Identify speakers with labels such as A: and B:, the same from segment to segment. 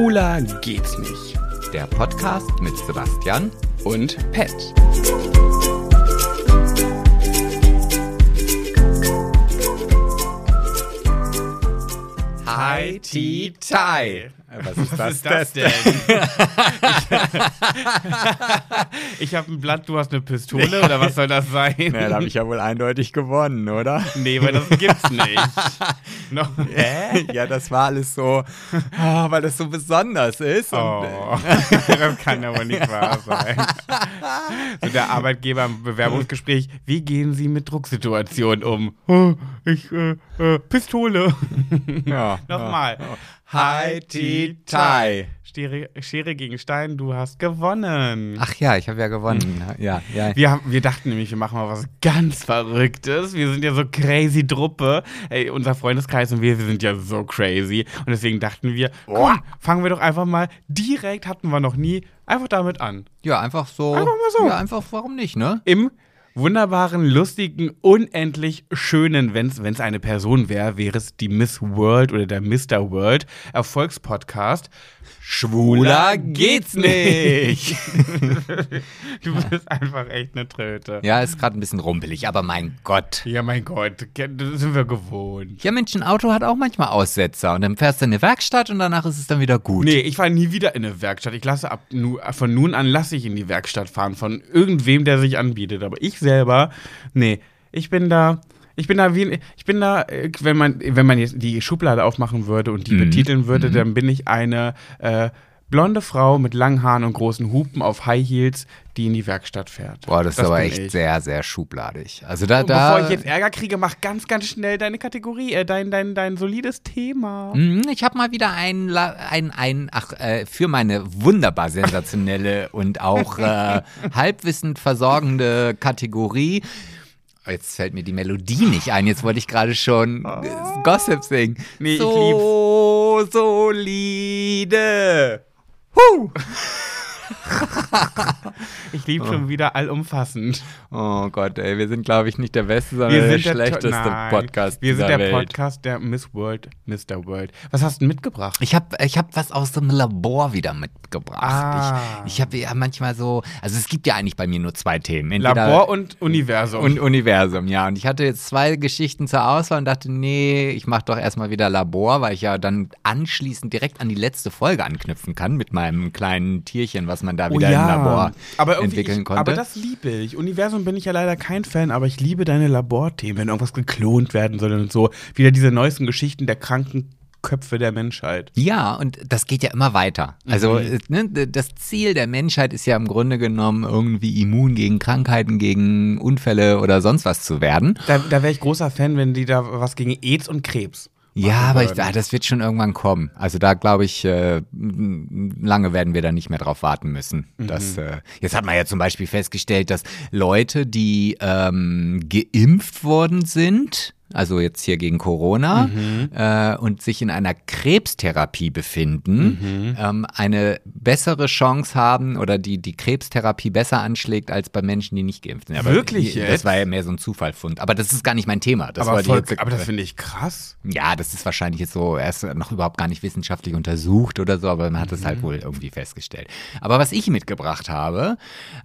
A: Schwuler geht's nicht.
B: Der Podcast mit Sebastian
A: Und Pet.
B: Hi Tea Tai. Was ist
A: Was ist das denn? ich habe ein Blatt, du hast eine Pistole oder was soll das sein?
B: Na, da habe ich ja wohl eindeutig gewonnen, oder?
A: Nee, weil das gibt's nicht. no.
B: Hä? Ja, das war alles so, ah, weil das so besonders ist. Und,
A: Oh, das kann aber nicht wahr sein. So der Arbeitgeber im Bewerbungsgespräch, wie gehen Sie mit Drucksituationen um? Oh, ich, äh, äh, Pistole.
B: ja,
A: Nochmal.
B: Ja. Hi Tea Tai.
A: Schere, Schere gegen Stein, du hast gewonnen.
B: Ach ja, ich habe ja gewonnen. Ja, ja.
A: Wir, haben, wir dachten nämlich, wir machen mal was ganz Verrücktes. Wir sind ja so crazy Truppe. Ey, unser Freundeskreis und wir, wir sind ja so crazy. Und deswegen dachten wir, komm, fangen wir doch einfach mal direkt, hatten wir noch nie, einfach damit an.
B: Ja, einfach so.
A: Einfach mal so.
B: Ja, einfach, warum nicht, ne?
A: Im wunderbaren, lustigen, unendlich schönen, wenn es eine Person wäre, wäre es die Miss World oder der Mr. World Erfolgspodcast.
B: Schwuler geht's nicht.
A: du bist einfach echt eine Tröte.
B: Ja, ist gerade ein bisschen rumpelig, aber mein Gott.
A: Ja, mein Gott, das sind wir gewohnt.
B: Ja, Mensch, ein Auto hat auch manchmal Aussetzer und dann fährst du in eine Werkstatt und danach ist es dann wieder gut.
A: Nee, ich fahre nie wieder in eine Werkstatt. Ich lasse ab nu, von nun an lasse ich in die Werkstatt fahren von irgendwem, der sich anbietet. Aber ich selber, nee, ich bin da. Ich bin da wie ich bin da, äh, wenn man, wenn man jetzt die Schublade aufmachen würde und die
B: Mhm.
A: betiteln würde, dann bin ich eine äh, blonde Frau mit langen Haaren und großen Hupen auf High Heels, die in die Werkstatt fährt.
B: Boah, das, ist aber echt
A: ich.
B: sehr, sehr schubladig. Also da,
A: Und
B: da.
A: Bevor ich jetzt Ärger kriege, mach ganz, ganz schnell deine Kategorie, äh, dein, dein, dein solides Thema.
B: Mhm, Ich habe mal wieder ein, ein, ein ach, äh, für meine wunderbar sensationelle und auch äh, halbwissend versorgende Kategorie. Jetzt fällt mir die Melodie nicht ein. Jetzt wollte ich gerade schon äh, Gossip singen.
A: Nee, ich
B: so solide. Huh.
A: Ich liebe schon wieder allumfassend.
B: Oh Gott, ey, wir sind, glaube ich, nicht der beste, sondern
A: Wir
B: der
A: sind der
B: schlechteste
A: Nein,
B: Podcast
A: Wir sind der
B: Welt.
A: Podcast der Miss World, Mr. World. Was hast du mitgebracht?
B: Ich habe ich hab was aus dem Labor wieder mitgebracht.
A: Ah.
B: Ich, ich habe ja manchmal so, also es gibt ja eigentlich bei mir nur zwei Themen. Entweder
A: Labor und Universum.
B: und Universum, ja. Und ich hatte jetzt zwei Geschichten zur Auswahl und dachte, nee, ich mache doch erstmal wieder Labor, weil ich ja dann anschließend direkt an die letzte Folge anknüpfen kann mit meinem kleinen Tierchen, was man da
A: Oh
B: wieder im Labor
A: aber
B: entwickeln
A: ich,
B: konnte.
A: Aber das liebe ich. Universum bin ich ja leider kein Fan, aber ich liebe deine Laborthemen, wenn irgendwas geklont werden soll und so. Wieder diese neuesten Geschichten der kranken Köpfe der Menschheit.
B: Ja, und das geht ja immer weiter. Also
A: Mhm.
B: äh, ne, das Ziel der Menschheit ist ja im Grunde genommen irgendwie immun gegen Krankheiten, gegen Unfälle oder sonst was zu werden.
A: Da, da wäre ich großer Fan, wenn die da was gegen AIDS und Krebs.
B: Ja, aber ich, ah, das wird schon irgendwann kommen. Also da glaube ich, äh, lange werden wir da nicht mehr drauf warten müssen.
A: Mhm.
B: Das, äh, jetzt hat man ja zum Beispiel festgestellt, dass Leute, die ähm, geimpft worden sind, also jetzt hier gegen Corona
A: Mhm.
B: äh, und sich in einer Krebstherapie befinden,
A: Mhm.
B: ähm, eine bessere Chance haben oder die die Krebstherapie besser anschlägt als bei Menschen, die nicht geimpft sind. Aber
A: Wirklich jetzt?
B: Das war ja mehr so ein Zufallfund. Aber das ist gar nicht mein Thema. Das
A: aber, voll,
B: jetzt,
A: aber das finde ich krass.
B: ja, das ist wahrscheinlich jetzt so erst noch überhaupt gar nicht wissenschaftlich untersucht oder so, aber man hat es
A: Mhm.
B: halt wohl irgendwie festgestellt. Aber was ich mitgebracht habe,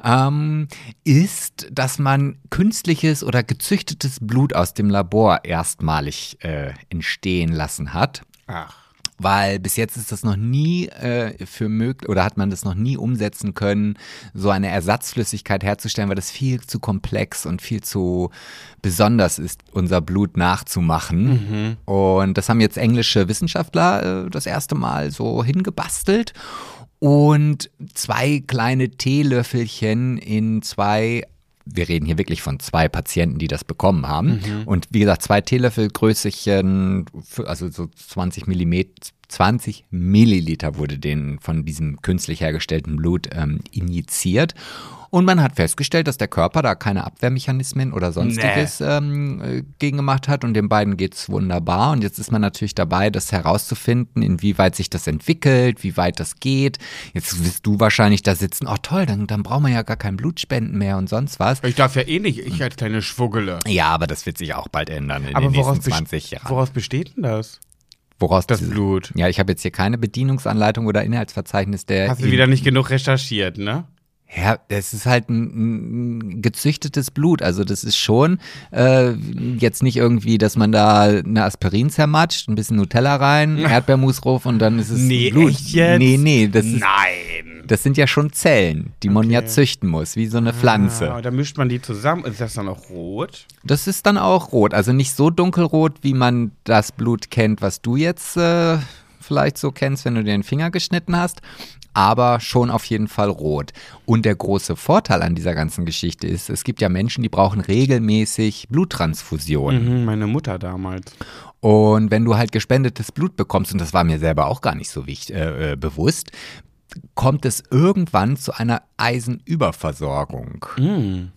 B: ähm, ist, dass man künstliches oder gezüchtetes Blut aus dem Labor erstmalig äh, entstehen lassen hat.
A: Ach.
B: Weil bis jetzt ist das noch nie äh, für möglich oder hat man das noch nie umsetzen können, so eine Ersatzflüssigkeit herzustellen, weil das viel zu komplex und viel zu besonders ist, unser Blut nachzumachen. Und das haben jetzt englische Wissenschaftler äh, das erste Mal so hingebastelt. Und zwei kleine Teelöffelchen in zwei wir reden hier wirklich von zwei Patienten, die das bekommen haben. Und wie gesagt, zwei Teelöffelgrößchen, also so 20 Millimeter, 20 Milliliter wurde denen von diesem künstlich hergestellten Blut ähm, injiziert. Und man hat festgestellt, dass der Körper da keine Abwehrmechanismen oder sonstiges ähm, äh, gegen gemacht hat und den beiden geht's wunderbar. Und jetzt ist man natürlich dabei, das herauszufinden, inwieweit sich das entwickelt, wie weit das geht. Jetzt wirst du wahrscheinlich da sitzen, oh toll, dann, dann brauchen wir ja gar kein Blutspenden mehr und sonst was.
A: Ich darf ja eh nicht, ich als kleine Schwuggele.
B: Ja, aber das wird sich auch bald ändern in
A: Aber
B: den nächsten
A: best-
B: 20 Jahren.
A: woraus besteht denn das?
B: Woraus
A: Das
B: diese-
A: Blut.
B: Ja, ich habe jetzt hier keine Bedienungsanleitung oder Inhaltsverzeichnis der.
A: Hast du wieder nicht genug recherchiert, ne?
B: Ja, es ist halt ein, ein gezüchtetes Blut. Also das ist schon äh, jetzt nicht irgendwie, dass man da eine Aspirin zermatscht, ein bisschen Nutella rein, Erdbeermus drauf und dann ist es
A: Nee,
B: Blut.
A: echt jetzt?
B: Nee, nee, das, ist,
A: Nein.
B: das sind ja schon Zellen, die man ja züchten muss, wie so eine Pflanze.
A: Ah, da mischt man die zusammen. Ist das dann auch rot?
B: Das ist dann auch rot. Also nicht so dunkelrot, wie man das Blut kennt, was du jetzt äh, vielleicht so kennst, wenn du dir den Finger geschnitten hast. Aber schon auf jeden Fall rot. Und der große Vorteil an dieser ganzen Geschichte ist, es gibt ja Menschen, die brauchen regelmäßig Bluttransfusion.
A: Mhm, meine Mutter damals.
B: Und wenn du halt gespendetes Blut bekommst, und das war mir selber auch gar nicht so wichtig, äh, äh, bewusst, kommt es irgendwann zu einer Eisenüberversorgung.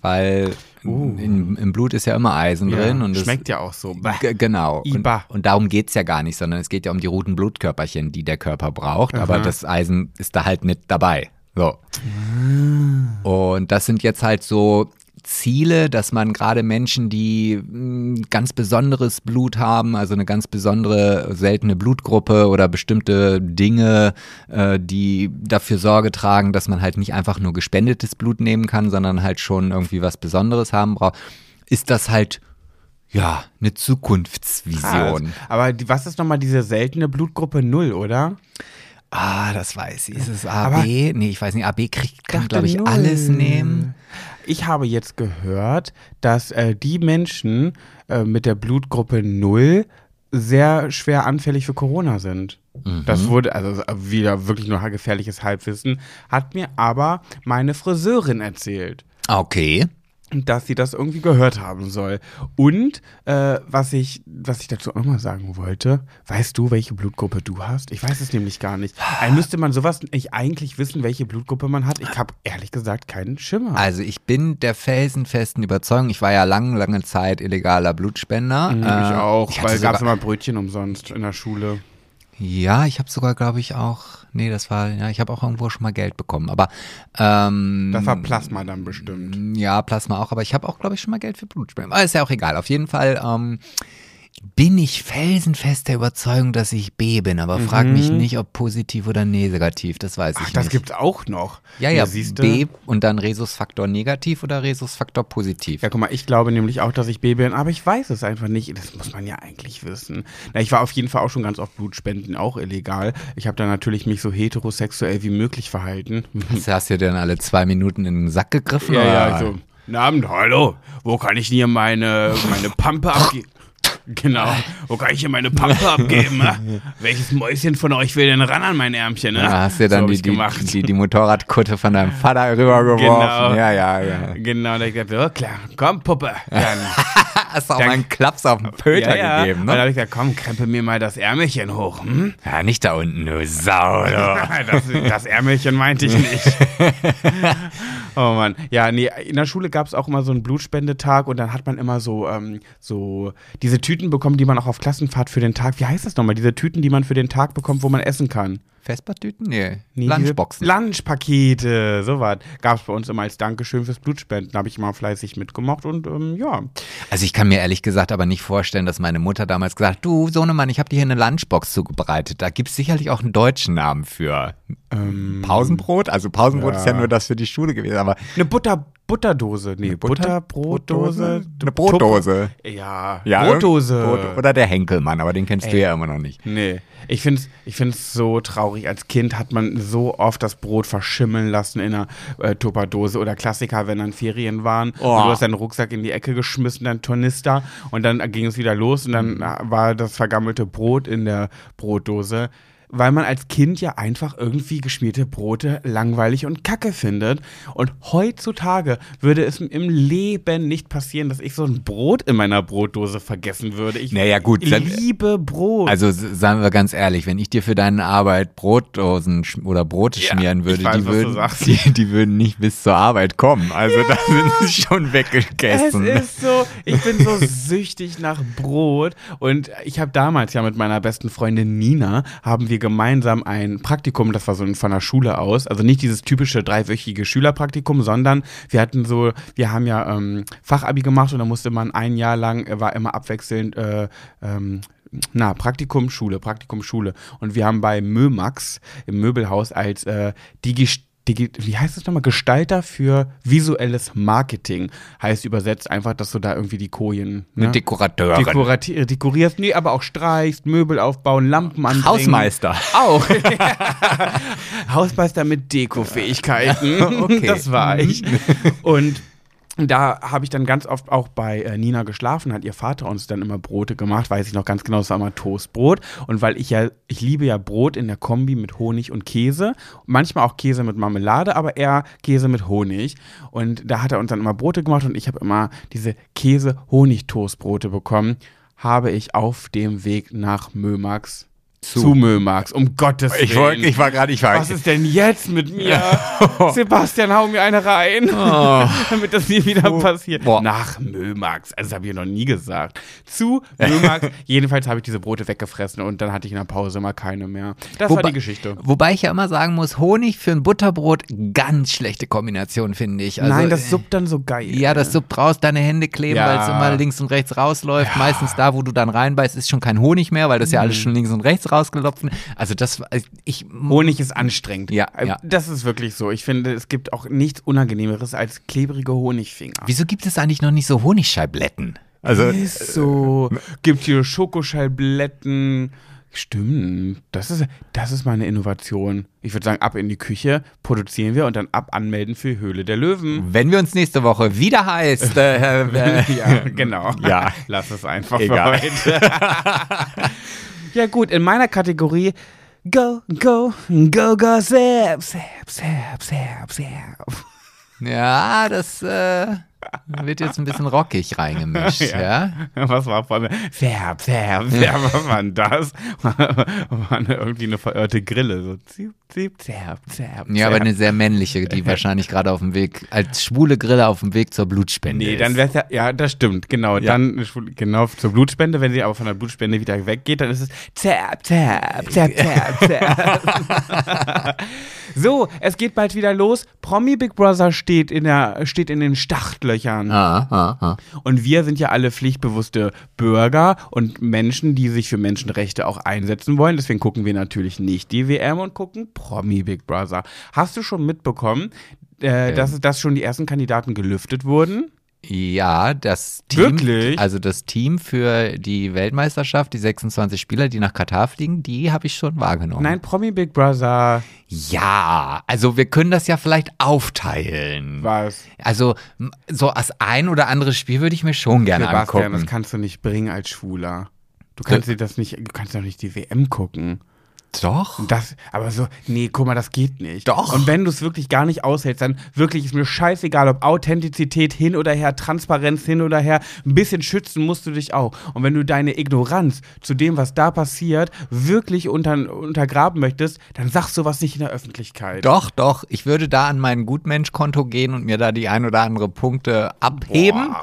B: Weil in, im Blut ist ja immer Eisen drin. Und es-
A: schmeckt ja auch so.
B: Genau. Und, und darum geht es ja gar nicht, sondern es geht ja um die roten Blutkörperchen, die der Körper braucht. Aber
A: Aha.
B: das Eisen ist da halt mit dabei. So. Und das sind jetzt halt so Ziele, dass man gerade Menschen, die mh, ganz besonderes Blut haben, also eine ganz besondere seltene Blutgruppe oder bestimmte Dinge, äh, die dafür Sorge tragen, dass man halt nicht einfach nur gespendetes Blut nehmen kann, sondern halt schon irgendwie was Besonderes haben braucht, ist das halt ja eine Zukunftsvision.
A: Krass. Aber was ist nochmal diese seltene Blutgruppe 0, oder?
B: Ah, das weiß ich. Ist es AB?
A: Aber-
B: nee, ich weiß nicht. AB kriegt, kann, glaube ich,
A: null.
B: alles nehmen.
A: Ich habe jetzt gehört, dass äh, die Menschen äh, mit der Blutgruppe 0 sehr schwer anfällig für Corona sind. Das wurde, also wieder wirklich nur gefährliches Halbwissen, hat mir aber meine Friseurin erzählt.
B: Okay.
A: Dass sie das irgendwie gehört haben soll. Und äh, was ich, was ich dazu auch noch mal sagen wollte, weißt du, welche Blutgruppe du hast? Ich weiß es nämlich gar nicht. Äh, müsste man sowas nicht eigentlich wissen, welche Blutgruppe man hat? Ich habe ehrlich gesagt keinen Schimmer.
B: Also ich bin der felsenfesten Überzeugung, ich war ja lange, lange Zeit illegaler Blutspender.
A: Mhm, ich
B: Äh,
A: auch,
B: ich
A: weil gab es
B: sogar,
A: immer Brötchen umsonst in der Schule.
B: Ja, ich habe sogar, glaube ich, auch, nee, das war, ja, ich habe auch irgendwo schon mal Geld bekommen. Aber ähm,
A: Das war Plasma dann bestimmt.
B: Ja, Plasma auch, aber ich habe auch, glaube ich, schon mal Geld für Blutspenden. Aber ist ja auch egal. Auf jeden Fall ähm, bin ich felsenfest der Überzeugung, dass ich B bin, aber frag mich nicht, ob positiv oder negativ. Das weiß ich
A: Mhm. Ach,
B: nicht.
A: das gibt's auch noch.
B: ja, ja,
A: siehst du.
B: B und dann Rhesusfaktor negativ oder Rhesusfaktor positiv.
A: Ja, guck mal, ich glaube nämlich auch, dass ich B bin, aber ich weiß es einfach nicht. Das muss man ja eigentlich wissen. Na, ich war auf jeden Fall auch schon ganz oft Blutspenden, auch illegal. Ich habe da natürlich mich so heterosexuell wie möglich verhalten.
B: Du- Hast du dir dann alle zwei Minuten in den Sack gegriffen?
A: Ja,
B: oder?
A: ja, so. Guten Abend, hallo. Wo kann ich hier meine, meine Pampe abgeben? Genau. Wo kann ich hier meine Pampe abgeben? ne? Welches Mäuschen von euch will denn ran an mein Ärmchen? Ne?
B: Da hast du
A: so
B: dann
A: hab
B: die, die, die, die Motorradkutte von deinem Vater rübergeworfen.
A: Genau.
B: Ja, ja, ja.
A: Genau, da hab ich gesagt, so, klar, komm, Puppe. Dann,
B: Hast du auch mal einen Klaps auf den Pöter
A: ja, ja.
B: gegeben,
A: Und dann
B: ne?
A: habe ich gesagt, komm, krempel mir mal das Ärmelchen hoch. Hm?
B: Ja, nicht da unten, du Sau.
A: Das, das Ärmelchen meinte ich nicht. Oh Mann. Ja, nee, in der Schule gab es auch immer so einen Blutspendetag und dann hat man immer so, ähm, so diese Tüten bekommen, die man auch auf Klassenfahrt für den Tag. Wie heißt das nochmal? Diese Tüten, die man für den Tag bekommt, wo man essen kann.
B: Vespertüten? Nee.
A: Nee,
B: Lunchboxen.
A: Lunchpakete, sowas. Gab es bei uns immer als Dankeschön fürs Blutspenden. Habe ich immer fleißig mitgemacht und ähm, ja.
B: Also ich kann mir ehrlich gesagt aber nicht vorstellen, dass meine Mutter damals gesagt hat, du Sohnemann, ich habe dir hier eine Lunchbox zubereitet. Da gibt es sicherlich auch einen deutschen Namen für. Pausenbrot? Also Pausenbrot
A: ja.
B: ist ja nur das für die Schule gewesen, aber
A: Eine Butter, Butterdose. Nee,
B: Butter-
A: Butterbrotdose.
B: Eine Brotdose.
A: Ja,
B: Ja,
A: Brotdose.
B: Brot- Oder der Henkelmann, aber den kennst du
A: Ey.
B: ja immer noch nicht.
A: Nee, ich finde es ich find's so traurig. Als Kind hat man so oft das Brot verschimmeln lassen in einer äh, Tupperdose oder Klassiker, wenn dann Ferien waren.
B: Oh.
A: Und du hast deinen Rucksack in die Ecke geschmissen, dein Tornister und dann ging es wieder los und dann äh, war das vergammelte Brot in der Brotdose. Weil man als Kind ja einfach irgendwie geschmierte Brote langweilig und kacke findet. Und heutzutage würde es im Leben nicht passieren, dass ich so ein Brot in meiner Brotdose vergessen würde. Ich
B: Naja, gut, dann-
A: liebe Brot.
B: Also sagen wir ganz ehrlich, wenn ich dir für deine Arbeit Brotdosen oder Brote
A: Ja,
B: schmieren würde,
A: weiß,
B: die, würden, die, die würden nicht bis zur Arbeit kommen. Also da sind sie schon
A: Es
B: weggegessen.
A: ist so, ich bin so süchtig nach Brot und ich habe damals ja mit meiner besten Freundin Nina, haben wir wir gemeinsam ein Praktikum, das war so von der Schule aus, also nicht dieses typische dreiwöchige Schülerpraktikum, sondern wir hatten so, wir haben ja ähm, Fachabi gemacht und da musste man ein Jahr lang, äh, war immer abwechselnd äh, ähm, na, Praktikum, Schule, Praktikum, Schule. Und wir haben bei Mömax im Möbelhaus als äh, Digi Digi wie heißt das nochmal? Gestalter für visuelles Marketing. Heißt übersetzt einfach, dass du da irgendwie die Kojen.
B: Eine
A: Ne?
B: Dekorateurin.
A: Dekorati dekorierst, nee, aber auch streichst, Möbel aufbauen, Lampen anbringen.
B: Hausmeister.
A: Auch. Hausmeister mit Dekofähigkeiten.
B: Okay.
A: Das war ich. Und da habe ich dann ganz oft auch bei äh, Nina geschlafen, hat ihr Vater uns dann immer Brote gemacht, weiß ich noch ganz genau, es war immer Toastbrot. Und weil ich ja, ich liebe ja Brot in der Kombi mit Honig und Käse, manchmal auch Käse mit Marmelade, aber eher Käse mit Honig. Und da hat er uns dann immer Brote gemacht und ich habe immer diese Käse-Honig-Toastbrote bekommen, habe ich auf dem Weg nach Mömax
B: Zu.
A: Mömax, um Gottes Willen.
B: Ich, wollte, ich war gerade, ich war.
A: Was ist denn jetzt mit mir? Sebastian, hau mir eine rein, damit das nie wieder passiert.
B: Boah.
A: Nach Mömax, also das habe ich noch nie gesagt. Zu Mömax, jedenfalls habe ich diese Brote weggefressen und dann hatte ich in der Pause immer keine mehr. Das war
B: Wobei-
A: die Geschichte.
B: Wobei ich ja immer sagen muss, Honig für ein Butterbrot, ganz schlechte Kombination, finde ich. Also,
A: Nein, das suppt dann so geil.
B: Ja, das suppt raus, deine Hände kleben,
A: Ja.
B: weil es immer links und rechts rausläuft. Meistens da, wo du dann reinbeißt, ist schon kein Honig mehr, weil das ja alles
A: Mhm.
B: schon links und rechts rausgelopfen. Also das, ich,
A: Honig ist anstrengend.
B: Ja,
A: Äh,
B: ja.
A: Das ist wirklich so. Ich finde, es gibt auch nichts Unangenehmeres als klebrige Honigfinger.
B: wieso gibt es eigentlich noch nicht so Honigscheibletten? Also,
A: ist so. Gibt hier Schokoschallblätten. Stimmt. Das ist, das ist mal eine Innovation. Ich würde sagen, ab in die Küche, produzieren wir und dann ab anmelden für Höhle der Löwen.
B: wenn wir uns nächste Woche wieder heißt, äh, äh,
A: Ja, genau.
B: Ja.
A: Lass es einfach
B: Egal.
A: für heute. ja, gut, in meiner Kategorie Go, go, go, go, zap, zap, zap, zap, zap.
B: ja, das äh, wird jetzt ein bisschen rockig reingemischt, ja.
A: Was war vorne? Zap, zap, zap, was war denn das? War eine, irgendwie eine verirrte Grille. So zip, zip, zap, zap,
B: Ja, aber eine sehr männliche, die wahrscheinlich gerade auf dem Weg, als schwule Grille auf dem Weg zur Blutspende
A: Nee,
B: ist.
A: dann wär's ja, ja, das stimmt, genau.
B: Ja.
A: Dann genau zur Blutspende, wenn sie aber von der Blutspende wieder weggeht, dann ist es zap, zap, zap, zap, zap. so, es geht bald wieder los. Promi Big Brother steht in der, steht in den Startlöchern.
B: Ah, ah, ah.
A: Und wir sind ja alle pflichtbewusste Bürger und Menschen, die sich für Menschenrechte auch einsetzen wollen. Deswegen gucken wir natürlich nicht die WM und gucken Promi Big Brother. Hast du schon mitbekommen, äh, dass, dass schon die ersten Kandidaten gelüftet wurden?
B: Ja, das Team,
A: Wirklich?
B: also das Team für die Weltmeisterschaft, die 26 Spieler, die nach Katar fliegen, die habe ich schon wahrgenommen.
A: Nein, Promi Big Brother
B: Ja, also wir können das ja vielleicht aufteilen.
A: was?
B: Also so als ein oder anderes Spiel würde ich mir schon gerne
A: Sebastian, das
B: angucken.
A: kannst du nicht bringen als Schwuler. Du kannst dir das nicht, du kannst doch nicht die WM gucken.
B: Doch.
A: Das, aber so, nee, guck mal, das geht nicht.
B: Doch.
A: Und wenn du es wirklich gar nicht aushältst, dann wirklich ist mir scheißegal, ob Authentizität hin oder her, Transparenz hin oder her, ein bisschen schützen musst du dich auch. Und wenn du deine Ignoranz zu dem, was da passiert, wirklich unter, untergraben möchtest, dann sagst du was nicht in der Öffentlichkeit.
B: Doch, doch. Ich würde da an mein Gutmensch-Konto gehen und mir da die ein oder andere Punkte abheben,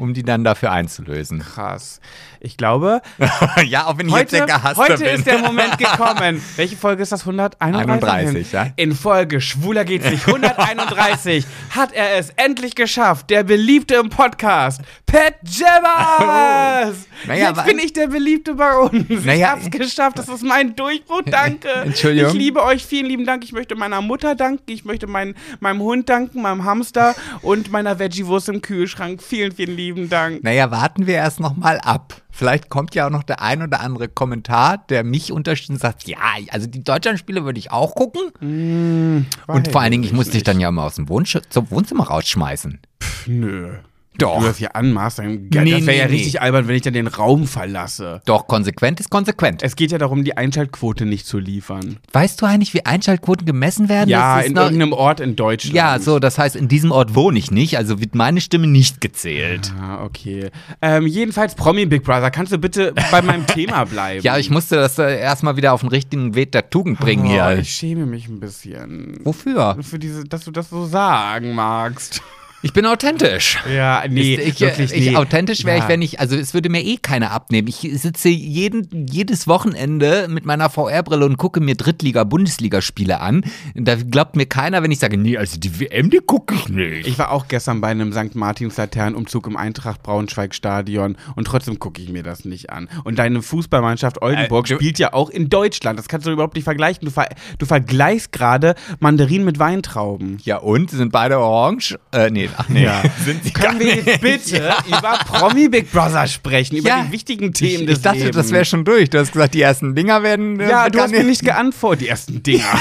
B: um die dann dafür einzulösen.
A: Krass. Ich glaube,
B: ja, auch wenn ich jetzt
A: heute,
B: der Gehasste
A: heute
B: bin.
A: ist der Moment gekommen. Welche Folge ist das? 131?
B: 31, ja.
A: In Folge Schwuler geht's nicht. 131 hat er es endlich geschafft. Der Beliebte im Podcast. Pat Jabbers!
B: Naja,
A: Jetzt bin ich der Beliebte bei uns. ich
B: Naja,
A: hab's geschafft. Das ist mein Durchbruch. Danke.
B: Entschuldigung.
A: Ich liebe euch. Vielen lieben Dank. Ich möchte meiner Mutter danken. Ich möchte mein, meinem Hund danken, meinem Hamster und meiner Veggie-Wurst im Kühlschrank. Vielen, vielen lieben Dank.
B: Naja, warten wir erst noch mal ab. Vielleicht kommt ja auch noch der ein oder andere Kommentar, der mich unterstützt und sagt, ja, also die Deutschlandspiele würde ich auch gucken. und vor allen Dingen, ich muss dich dann ja immer aus dem Wohnzimmer rausschmeißen.
A: Nö.
B: Doch.
A: Du das hier anmachst, dann,
B: Nee,
A: das wäre
B: nee,
A: ja
B: nee.
A: richtig albern, wenn ich dann den Raum verlasse.
B: Doch, konsequent ist konsequent.
A: Es geht ja darum, die Einschaltquote nicht zu liefern.
B: Weißt du eigentlich, wie Einschaltquoten gemessen werden?
A: Ja, in
B: noch-
A: irgendeinem Ort in Deutschland.
B: Ja, so, das heißt, in diesem Ort wohne ich nicht, also wird meine Stimme nicht gezählt.
A: Ah, okay. Ähm, jedenfalls Promi Big Brother. Kannst du bitte bei meinem Thema bleiben?
B: Ja, ich musste das äh, erstmal wieder auf den richtigen Weg der Tugend bringen
A: oh,
B: hier.
A: Ich schäme mich ein bisschen.
B: Wofür?
A: Für diese, dass du das so sagen magst.
B: Ich bin authentisch.
A: Ja, nee,
B: ich,
A: wirklich
B: ich,
A: nee.
B: Authentisch wäre
A: Ja.
B: ich, wenn ich, also es würde mir eh keiner abnehmen. Ich sitze jeden, jedes Wochenende mit meiner VR-Brille und gucke mir Drittliga-Bundesligaspiele an. Da glaubt mir keiner, wenn ich sage, nee, also die WM, die gucke ich nicht.
A: Ich war auch gestern bei einem St. Martins Laternenumzug im Eintracht Braunschweig Stadion und trotzdem gucke ich mir das nicht an. Und deine Fußballmannschaft Oldenburg
B: Äh,
A: spielt ja auch in Deutschland. Das kannst du überhaupt nicht vergleichen. Du, ver du vergleichst gerade Mandarinen mit Weintrauben.
B: ja und? Sind beide orange? Äh, nee, ach nee. Sind sie
A: Können wir
B: nicht.
A: jetzt bitte über Promi Big Brother sprechen, über
B: Ja.
A: die wichtigen
B: Ich,
A: Themen des
B: ich dachte,
A: Lebens.
B: das wäre schon durch. Du hast gesagt, die ersten Dinger werden. äh,
A: Ja, du hast mir nicht geantwortet, die ersten Dinger.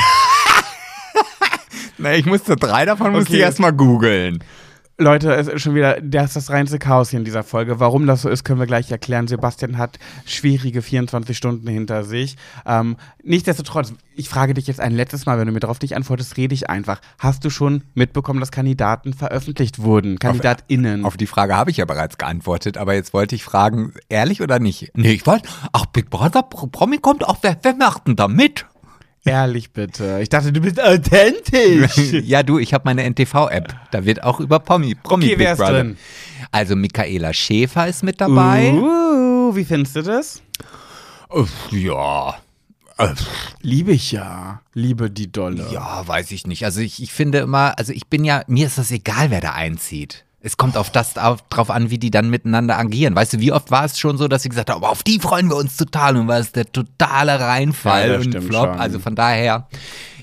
B: Nee, ich musste drei davon musste
A: Okay.
B: ich erstmal googeln.
A: Leute, es ist schon wieder, das ist das reinste Chaos hier in dieser Folge. Warum das so ist, können wir gleich erklären. Sebastian hat schwierige 24 Stunden hinter sich. Ähm, nichtsdestotrotz, ich frage dich jetzt ein letztes Mal, wenn du mir darauf nicht antwortest, rede ich einfach. Hast du schon mitbekommen, dass Kandidaten veröffentlicht wurden? KandidatInnen.
B: Auf die Frage habe ich ja bereits geantwortet, aber jetzt wollte ich fragen, ehrlich oder nicht? Nee, ich wollte, ach, Big Brother Pro- Promi kommt auch, wer, wer macht denn da mit?
A: Ehrlich bitte. Ich dachte, du bist authentisch.
B: ja, du, ich habe meine NTV-App. Da wird auch über Promi, Promi
A: Okay,
B: Big
A: wer ist
B: Brother.
A: drin?
B: Also Michaela Schäfer ist mit dabei.
A: Uh, wie findest du das?
B: Uff, ja.
A: Liebe ich ja. Liebe die Dolle.
B: Ja, weiß ich nicht. Also ich, ich finde immer, also ich bin ja, mir ist das egal, wer da einzieht. Es kommt auf das auf, drauf an, wie die dann miteinander agieren. Weißt du, wie oft war es schon so, dass sie gesagt haben, aber auf die freuen wir uns total und war es der totale Reinfall
A: Ja,
B: und Flop.
A: schon.
B: Also von daher,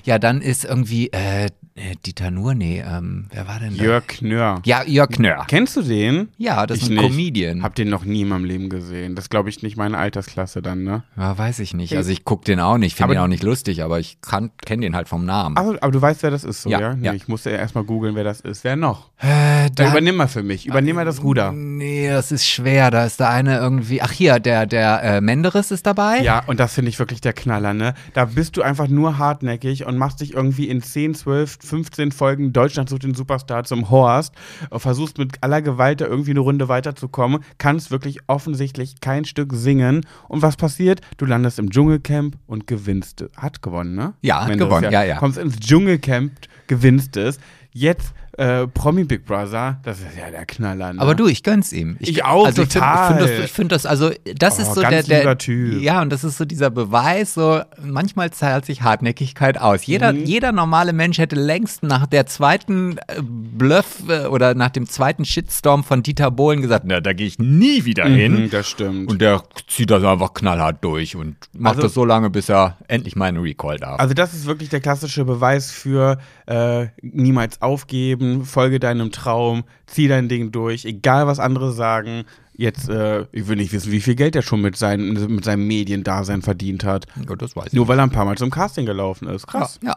B: ja, dann ist irgendwie äh, äh, Dieter Nuhr, nee, ähm, wer war denn da?
A: Jörg Knör.
B: Ja, Jörg Knör.
A: Kennst du den?
B: Ja, das
A: Ich
B: ist ein
A: nicht.
B: Comedian.
A: Hab den noch nie in meinem Leben gesehen. Das glaube ich nicht meine Altersklasse dann, ne?
B: Ja, weiß ich nicht. Also ich guck den auch nicht, finde den auch nicht lustig, aber ich kenne den halt vom Namen.
A: Achso, aber du weißt, wer das ist, so, ja?
B: Ja,
A: Nee,
B: ja.
A: Ich musste ja erstmal googeln, wer das ist. Wer noch?
B: Äh,
A: Dann übernimm mal für mich. Übernimm mal das Ruder.
B: Nee, das ist schwer. Da ist der eine irgendwie. Ach hier, der, der äh, Menderes ist dabei.
A: Ja, und das finde ich wirklich der Knaller, ne? Da bist du einfach nur hartnäckig und machst dich irgendwie in 10, 12, 15 Folgen Deutschland sucht den Superstar zum Horst, äh, versuchst mit aller Gewalt da irgendwie eine Runde weiterzukommen, kannst wirklich offensichtlich kein Stück singen. Und was passiert? Du landest im Dschungelcamp und gewinnst. Hat gewonnen, ne?
B: Ja, hat gewonnen, ja, ja.
A: Kommst ins Dschungelcamp, gewinnst es. Jetzt äh, Promi Big Brother, das ist ja der Knaller, ne?
B: Aber du, ich gönn's ihm.
A: Ich auch,
B: also ich
A: total.
B: Finde find das, ich finde das, also das
A: Oh,
B: ist so der, der
A: Typ.
B: Ja, und das ist so dieser Beweis, so manchmal zahlt sich Hartnäckigkeit aus. Jeder,
A: Mhm.
B: jeder normale Mensch hätte längst nach der zweiten äh, Bluff äh, oder nach dem zweiten Shitstorm von Dieter Bohlen gesagt, na, da gehe ich nie wieder hin.
A: Mhm, das stimmt.
B: Und der zieht das einfach knallhart durch und macht
A: Also-
B: das so lange, bis er endlich mal einen Recall darf.
A: Also das ist wirklich der klassische Beweis für äh, niemals aufgeben, folge deinem Traum, zieh dein Ding durch, egal was andere sagen. Jetzt, äh, ich will nicht wissen, wie viel Geld er schon mit, seinen, mit seinem Mediendasein verdient hat.
B: ja, das weiß ich.
A: Nur weil er ein paar Mal zum Casting gelaufen ist. Krass.
B: Ja.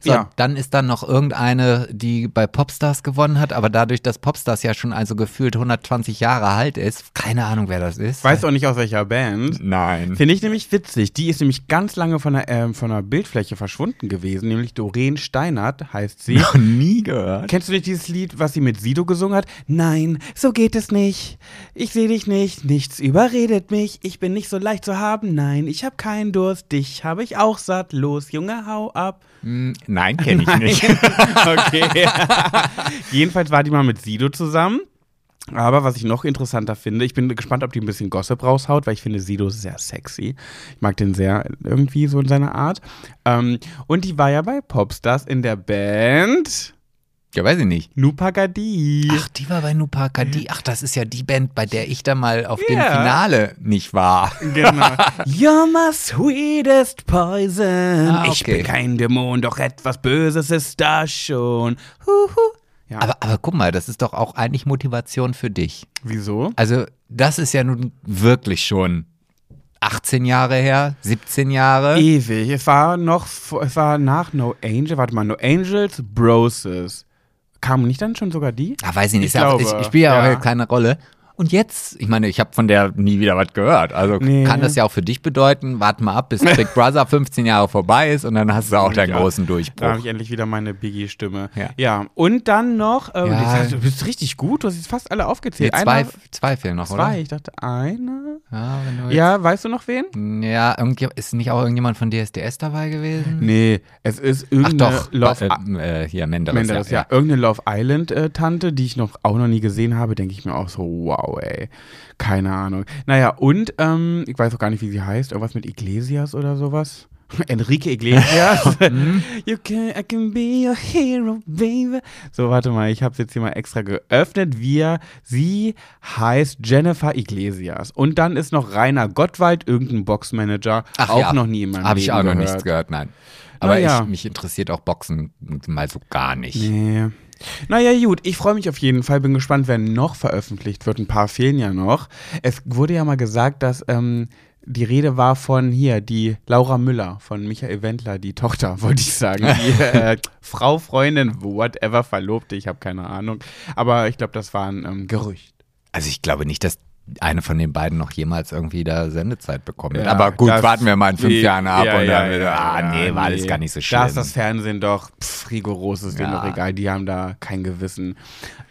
B: So,
A: Ja.
B: dann ist dann noch irgendeine, die bei Popstars gewonnen hat, aber dadurch, dass Popstars ja schon also gefühlt 120 Jahre alt ist, keine Ahnung, wer das ist.
A: Weißt du auch nicht aus welcher Band?
B: Nein.
A: Finde ich nämlich witzig. Die ist nämlich ganz lange von der, ähm, von der Bildfläche verschwunden gewesen, nämlich Doreen Steinert heißt sie.
B: Noch nie gehört.
A: Kennst du nicht dieses Lied, was sie mit Sido gesungen hat? Nein, so geht es nicht. Ich sehe dich nicht, nichts überredet mich. Ich bin nicht so leicht zu haben. Nein, ich habe keinen Durst. Dich habe ich auch satt. Los, Junge, hau ab.
B: Hm, Nein, kenne ich nicht.
A: Okay. Jedenfalls war die mal mit Sido zusammen. Aber was ich noch interessanter finde, ich bin gespannt, ob die ein bisschen Gossip raushaut, weil ich finde Sido sehr sexy. Ich mag den sehr irgendwie so in seiner Art. Ähm, und die war ja bei Popstars in der Band
B: Ja, weiß ich nicht.
A: Nupagadi.
B: Ach, die war bei Nupakadi. Ach, das ist ja die Band, bei der ich da mal auf dem
A: Ja.
B: Finale nicht war.
A: Genau. You're my sweetest poison.
B: Ah,
A: Ich
B: okay.
A: bin kein Dämon, doch etwas Böses ist da schon. Huhu. Ja.
B: Aber, aber guck mal, das ist doch auch eigentlich Motivation für dich.
A: Wieso?
B: Also, das ist ja nun wirklich schon 18 Jahre her, 17 Jahre.
A: Ewig. Es war noch, es war nach No Angel, warte mal, No Angels, Broses. Kamen nicht dann schon sogar die?
B: Ah, weiß ich nicht,
A: Ich glaube,
B: ich, ich spiele ja,
A: ja.
B: auch keine Rolle. Und jetzt, ich meine, ich habe von der nie wieder was gehört. Also
A: Nee.
B: kann das ja auch für dich bedeuten, warte mal ab, bis Big Brother 15 Jahre vorbei ist und dann hast du auch deinen
A: Ja.
B: großen
A: Da habe
B: Durchbruch.
A: ich endlich wieder meine Biggie-Stimme.
B: Ja.
A: Und dann noch, äh,
B: Ja.
A: hast du bist richtig gut, du hast jetzt fast alle
B: Nee,
A: aufgezählt.
B: zwei,
A: Einer,
B: zwei fehlen noch,
A: zwei,
B: oder?
A: ich dachte eine.
B: Ja,
A: Ja, weißt du noch wen?
B: Ja, ist nicht auch irgendjemand von DSDS dabei gewesen?
A: Nee, es ist
B: Ach
A: irgendeine
B: doch,
A: Love
B: äh, äh, hier Menderes.
A: Menderes, ja, Irgendeine Love Island-Tante, die ich noch auch noch nie gesehen habe, denke ich mir auch so, wow, ey. Keine Ahnung. Naja, und ähm, ich weiß auch gar nicht, wie sie heißt. Irgendwas mit Iglesias oder sowas. Enrique Iglesias. you can, I can be your hero, baby. So, warte mal, ich habe es jetzt hier mal extra geöffnet. Wir, sie heißt Jennifer Iglesias. Und dann ist noch Rainer Gottwald, irgendein Boxmanager.
B: Ach
A: auch
B: ja.
A: noch nie in meinem
B: Habe ich auch noch
A: gehört.
B: nichts gehört, nein. Aber
A: Naja.
B: ich, mich interessiert auch Boxen mal so gar nicht.
A: Nee. Naja, gut, ich freue mich auf jeden Fall. Bin gespannt, wer noch veröffentlicht wird. Ein paar fehlen ja noch. Es wurde ja mal gesagt, dass ähm, die Rede war von hier, die Laura Müller, von Michael Wendler, die Tochter, wollte ich sagen. Die äh, Frau, Freundin, whatever, Verlobte, ich habe keine Ahnung. Aber ich glaube, das war ein ähm, Gerücht.
B: Also ich glaube nicht, dass eine von den beiden noch jemals irgendwie da Sendezeit bekommen wird.
A: Ja,
B: Aber gut, warten wir mal in fünf
A: Nee,
B: Jahren ab
A: ja,
B: und dann wieder,
A: ja,
B: ah nee, war alles
A: nee.
B: gar nicht so schlimm.
A: Da ist das Fernsehen doch pff, rigoros, ist denen
B: Ja.
A: doch egal. Die haben da kein Gewissen.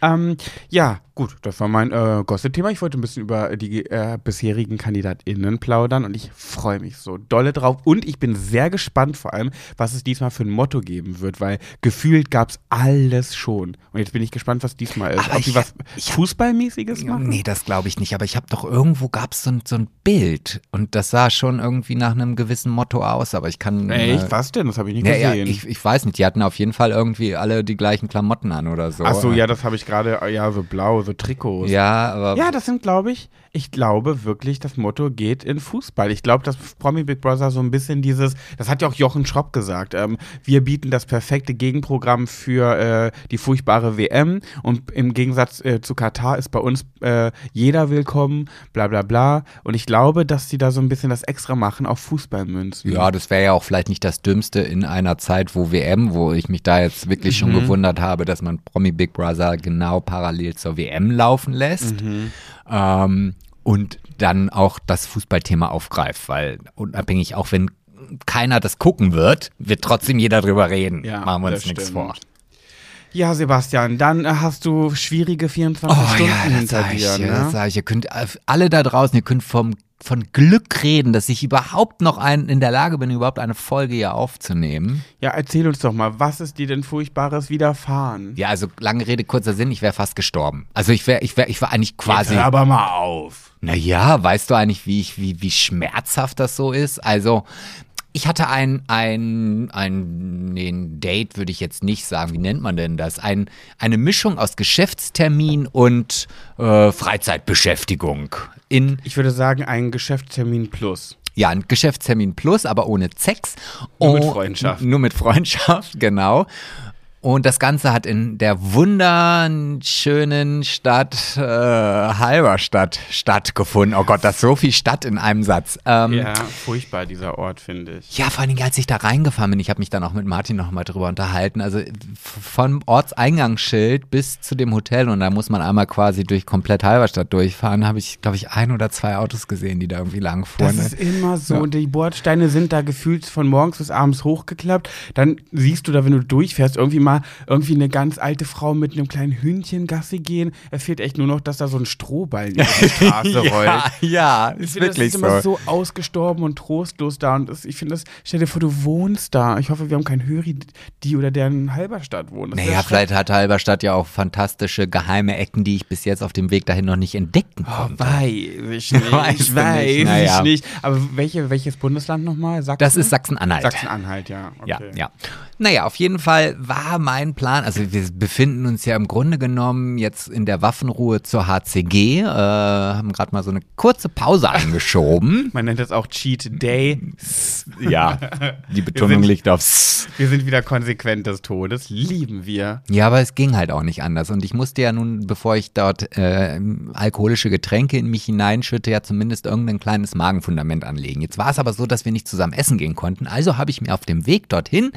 A: Ähm, ja, gut, das war mein äh, Gossip-Thema. Ich wollte ein bisschen über die äh, bisherigen KandidatInnen plaudern und ich freue mich so dolle drauf. Und ich bin sehr gespannt vor allem, was es diesmal für ein Motto geben wird, weil gefühlt gab es alles schon. Und jetzt bin ich gespannt, was diesmal ist.
B: Aber
A: Ob die was
B: ich-
A: Fußballmäßiges machen?
B: Nee, das glaube ich nicht. Aber ich habe doch irgendwo gab es so, ein- so ein Bild und das sah schon irgendwie nach einem gewissen Motto aus. Aber ich kann.
A: Echt?
B: äh,
A: Was denn? Das habe ich nicht
B: Ja, ja,
A: gesehen.
B: ich, ich weiß nicht. Die hatten auf jeden Fall irgendwie alle die gleichen Klamotten an oder so.
A: Ach so, ja, das habe ich gerade, äh, ja, so blau, so Trikots.
B: Ja, aber.
A: Ja, das sind, glaube ich, ich glaube wirklich, das Motto geht in Fußball. Ich glaube, dass Promi Big Brother so ein bisschen dieses, das hat ja auch Jochen Schropp gesagt, ähm, wir bieten das perfekte Gegenprogramm für äh, die furchtbare WM und im Gegensatz äh, zu Katar ist bei uns äh, jeder willkommen, bla bla bla. Und ich glaube, dass sie da so ein bisschen das extra machen auf Fußballmünzen.
B: Ja, das wäre ja auch vielleicht nicht das Dümmste in einer Zeit, wo WM, wo ich mich da jetzt wirklich
A: Mhm.
B: schon gewundert habe, dass man Promi Big Brother genau parallel zur WM laufen lässt.
A: Mhm.
B: Ähm, und dann auch das Fußballthema aufgreift, weil unabhängig, auch wenn keiner das gucken wird, wird trotzdem jeder drüber reden.
A: Ja,
B: Machen wir uns nichts vor.
A: Ja, Sebastian, dann äh, hast du schwierige 24 Stunden hinter
B: sag ich,
A: dir.
B: dir,
A: ne?
B: das sag ich. Ihr könnt äh, alle da draußen, ihr könnt vom von Glück reden, dass ich überhaupt noch ein, in der Lage bin, überhaupt eine Folge hier aufzunehmen.
A: Ja, erzähl uns doch mal, was ist dir denn Furchtbares widerfahren?
B: Ja, also lange Rede, kurzer Sinn, ich wäre fast gestorben. Also ich wäre, ich wäre, ich war eigentlich quasi.
A: Jetzt hör aber mal auf.
B: Naja, weißt du eigentlich, wie ich, wie, wie schmerzhaft das so ist? Also, ich hatte ein, ein, ein, nee, ein Date würde ich jetzt nicht sagen. Wie nennt man denn das? Ein, eine Mischung aus Geschäftstermin und äh, Freizeitbeschäftigung. In,
A: Ich würde sagen, ein Geschäftstermin plus.
B: ja, ein Geschäftstermin plus, aber ohne Sex.
A: Nur mit
B: Oh,
A: Freundschaft.
B: Nur mit Freundschaft, genau. Und das Ganze hat in der wunderschönen Stadt äh, Halberstadt stattgefunden. Oh Gott, das ist so viel Stadt in einem Satz. Ähm,
A: Ja, furchtbar, dieser Ort, finde ich.
B: ja, vor allen Dingen, als ich da reingefahren bin, ich habe mich dann auch mit Martin noch mal drüber unterhalten. Also vom Ortseingangsschild bis zu dem Hotel und da muss man einmal quasi durch komplett Halberstadt durchfahren, habe ich, glaube ich, ein oder zwei Autos gesehen, die da irgendwie lang fuhren.
A: Das ist immer so. Und die Bordsteine sind da gefühlt von morgens bis abends hochgeklappt. Dann siehst du da, wenn du durchfährst, irgendwie mal irgendwie eine ganz alte Frau mit einem kleinen Hündchen Gassi gehen. Es fehlt echt nur noch, dass da so ein Strohballen über die Straße rollt.
B: ja, ja, ist
A: finde,
B: wirklich
A: das ist immer
B: so.
A: so ausgestorben und trostlos da. Und das, ich finde das, stell dir vor, du wohnst da. Ich hoffe, wir haben keinen Höri, die oder der in Halberstadt wohnt. Das
B: Naja, vielleicht hat Halberstadt ja auch fantastische geheime Ecken, die ich bis jetzt auf dem Weg dahin noch nicht entdecken
A: Oh,
B: konnte.
A: weiß ich nicht.
B: Weißt
A: ich weiß
B: naja.
A: nicht. Aber welche, welches Bundesland nochmal?
B: Das ist Sachsen-Anhalt.
A: Sachsen-Anhalt, ja. Okay.
B: Ja, ja. Naja, auf jeden Fall war mein Plan, also wir befinden uns ja im Grunde genommen jetzt in der Waffenruhe zur HCG, äh, haben gerade mal so eine kurze Pause eingeschoben.
A: Man nennt das auch Cheat Day.
B: ja, die Betonung
A: sind-
B: liegt aufs.
A: Wir sind wieder konsequent des Todes. Lieben wir.
B: Ja, aber es ging halt auch nicht anders. Und ich musste ja nun, bevor ich dort äh, alkoholische Getränke in mich hineinschütte, ja zumindest irgendein kleines Magenfundament anlegen. Jetzt war es aber so, dass wir nicht zusammen essen gehen konnten. Also habe ich mir auf dem Weg dorthin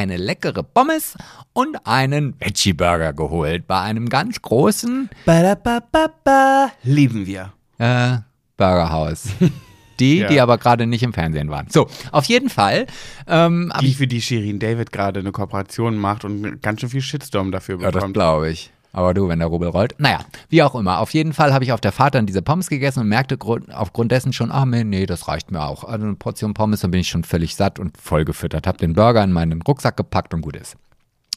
B: eine leckere Pommes und einen Veggie-Burger geholt bei einem ganz großen
A: Ba-da-ba-ba-ba. Lieben wir.
B: äh, Burgerhaus. Die,
A: Ja.
B: die aber gerade nicht im Fernsehen waren. So, auf jeden Fall ähm,
A: Die,
B: ich
A: für die Shirin David gerade eine Kooperation macht und ganz schön viel Shitstorm dafür
B: Ja, das
A: bekommt.
B: glaube ich. Aber du, wenn der Rubel rollt. Naja, wie auch immer. Auf jeden Fall habe ich auf der Fahrt dann diese Pommes gegessen und merkte grund, aufgrund dessen schon, ah, nee, nee, das reicht mir auch. Also eine Portion Pommes, dann bin ich schon völlig satt und vollgefüttert. Habe den Burger in meinen Rucksack gepackt und gut ist.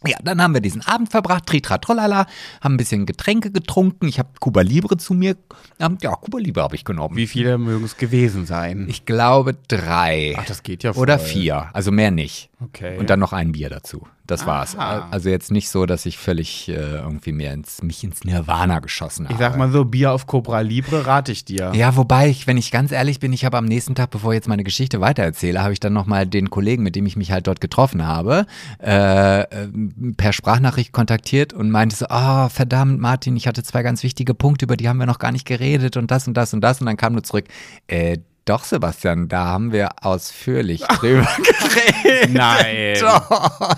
B: Ja, dann haben wir diesen Abend verbracht, Tritra Trollala, haben ein bisschen Getränke getrunken. Ich habe Cuba Libre zu mir, ähm, ja, Cuba Libre habe ich genommen.
A: Wie viele mögen es gewesen sein?
B: Ich glaube drei.
A: Ach, das geht ja voll.
B: Oder vier, also mehr nicht.
A: Okay.
B: Und dann noch ein Bier dazu. Das war's.
A: Aha.
B: Also jetzt nicht so, dass ich völlig äh, irgendwie mehr ins, mich ins Nirvana geschossen habe.
A: Ich sag mal so, Bier auf Cobra Libre rate ich dir.
B: ja, wobei ich, wenn ich ganz ehrlich bin, ich habe am nächsten Tag, bevor ich jetzt meine Geschichte weitererzähle, habe ich dann nochmal den Kollegen, mit dem ich mich halt dort getroffen habe, äh, äh, per Sprachnachricht kontaktiert und meinte so, ah, verdammt, Martin, ich hatte zwei ganz wichtige Punkte, über die haben wir noch gar nicht geredet und das und das und das. Und dann kam nur zurück, äh, doch, Sebastian, da haben wir ausführlich drüber geredet.
A: Nein.
B: Doch.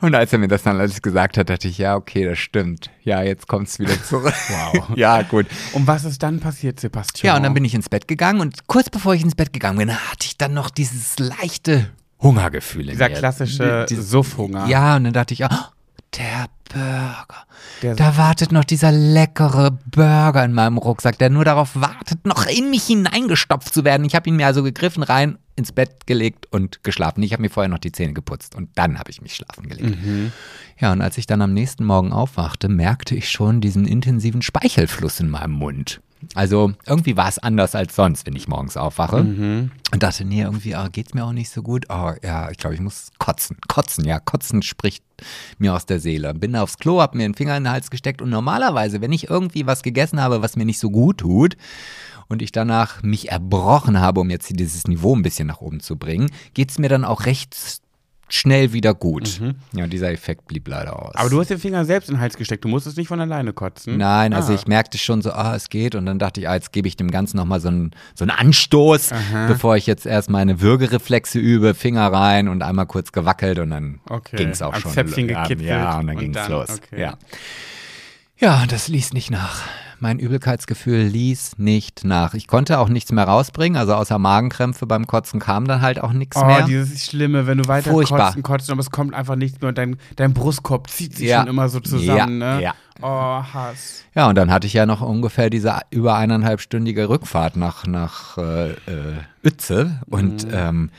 B: Und als er mir das dann alles gesagt hat, dachte ich, ja, okay, das stimmt. Ja, jetzt kommt es wieder zurück.
A: Wow.
B: ja, gut.
A: Und was ist dann passiert, Sebastian?
B: Ja, und dann bin ich ins Bett gegangen und kurz bevor ich ins Bett gegangen bin, hatte ich dann noch dieses leichte Hungergefühl
A: Dieser
B: mir.
A: klassische Suffhunger.
B: Ja, und dann dachte ich, ah, der Burger.
A: Der-
B: da wartet noch dieser leckere Burger in meinem Rucksack, der nur darauf wartet, noch in mich hineingestopft zu werden. Ich habe ihn mir also gegriffen, rein ins Bett gelegt und geschlafen. Ich habe mir vorher noch die Zähne geputzt und dann habe ich mich schlafen gelegt. Ja, und als ich dann am nächsten Morgen aufwachte, merkte ich schon diesen intensiven Speichelfluss in meinem Mund. Also irgendwie war es anders als sonst, wenn ich morgens aufwache. Und dachte, nee, irgendwie ah, geht's mir auch nicht so gut. Oh, ja, ich glaube, ich muss kotzen. Kotzen, ja, kotzen spricht mir aus der Seele. Bin aufs Klo, hab mir den Finger in den Hals gesteckt und normalerweise, wenn ich irgendwie was gegessen habe, was mir nicht so gut tut und ich danach mich erbrochen habe, um jetzt dieses Niveau ein bisschen nach oben zu bringen, geht's mir dann auch recht schnell wieder gut. Ja, dieser Effekt blieb leider aus.
A: Aber du hast den Finger selbst in den Hals gesteckt. Du musstest nicht von alleine kotzen.
B: Nein, also
A: Ah.
B: ich merkte schon so, ah, es geht. Und dann dachte ich, ah, jetzt gebe ich dem Ganzen nochmal so einen, so einen Anstoß, bevor ich jetzt erst meine Würgereflexe übe, Finger rein und einmal kurz gewackelt und dann
A: Okay.
B: ging es auch
A: Am
B: schon.
A: Zäpfchen
B: ja,
A: gekitzelt
B: Ja, und dann ging es los.
A: okay.
B: Ja. ja, das ließ nicht nach. Mein Übelkeitsgefühl ließ nicht nach. Ich konnte auch nichts mehr rausbringen, also außer Magenkrämpfe beim Kotzen kam dann halt auch nichts
A: Oh,
B: mehr.
A: dieses Schlimme, wenn du weiter
B: Furchtbar.
A: kotzen, kotzen, aber es kommt einfach nichts mehr und dein, dein Brustkorb zieht sich
B: Ja.
A: schon immer so zusammen,
B: Ja,
A: ne?
B: ja.
A: Oh, Hass.
B: Ja, und dann hatte ich ja noch ungefähr diese über eineinhalbstündige Rückfahrt nach, nach äh, äh, Uetze. Und ähm,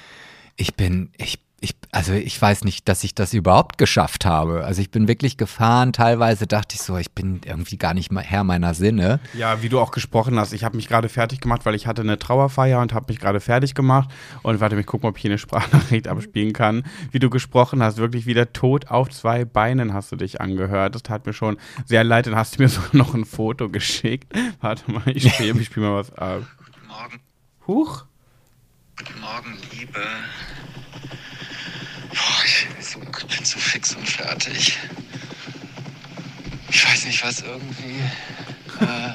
B: ich bin, ich, ich, also ich weiß nicht, dass ich das überhaupt geschafft habe. Also ich bin wirklich gefahren. Teilweise dachte ich so, ich bin irgendwie gar nicht mal Herr meiner Sinne.
A: Ja, wie du auch gesprochen hast, ich habe mich gerade fertig gemacht, weil ich hatte eine Trauerfeier und habe mich gerade fertig gemacht. Und warte, ich gucke mal, ob ich hier eine Sprachnachricht abspielen kann. Wie du gesprochen hast, wirklich wieder tot auf zwei Beinen hast du dich angehört. Das tat mir schon sehr leid. Dann hast du mir sogar noch ein Foto geschickt. Warte mal, ich spiele ich spiel mal was ab.
C: Guten Morgen,
A: Huch.
C: guten Morgen, Liebe. Boah, ich bin so, bin so fix und fertig. Ich weiß nicht, was irgendwie. Äh,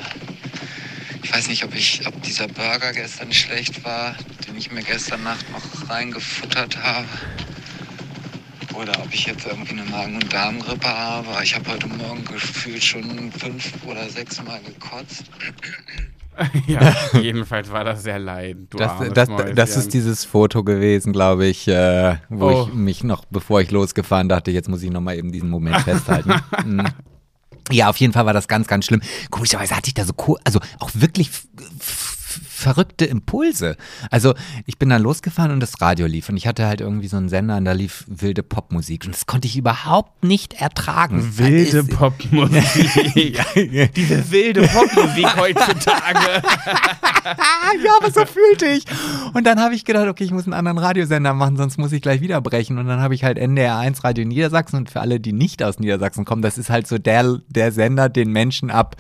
C: ich weiß nicht, ob ich, ob dieser Burger gestern schlecht war, den ich mir gestern Nacht noch reingefuttert habe. Oder ob ich jetzt irgendwie eine Magen- und Darmgrippe habe. Ich habe heute Morgen gefühlt schon fünf oder sechs Mal gekotzt.
A: Ja, jedenfalls war das sehr leid. Du
B: Das, das, das ist dieses Foto gewesen, glaube ich, äh, wo
A: Oh.
B: ich mich noch, bevor ich losgefahren dachte, jetzt muss ich nochmal eben diesen Moment festhalten. Mhm. Ja, auf jeden Fall war das ganz, ganz schlimm. Komischerweise hatte ich da so, also auch wirklich verrückte Impulse. Also ich bin dann losgefahren und das Radio lief und ich hatte halt irgendwie so einen Sender und da lief wilde Popmusik und das konnte ich überhaupt nicht ertragen.
A: Wilde
B: Es-
A: Popmusik. Diese wilde Popmusik heutzutage.
B: Ja, aber so fühlte ich. Und dann habe ich gedacht, okay, ich muss einen anderen Radiosender machen, sonst muss ich gleich wieder brechen. Und dann habe ich halt NDR 1 Radio Niedersachsen. Und für alle, die nicht aus Niedersachsen kommen, das ist halt so der, der Sender, den Menschen ab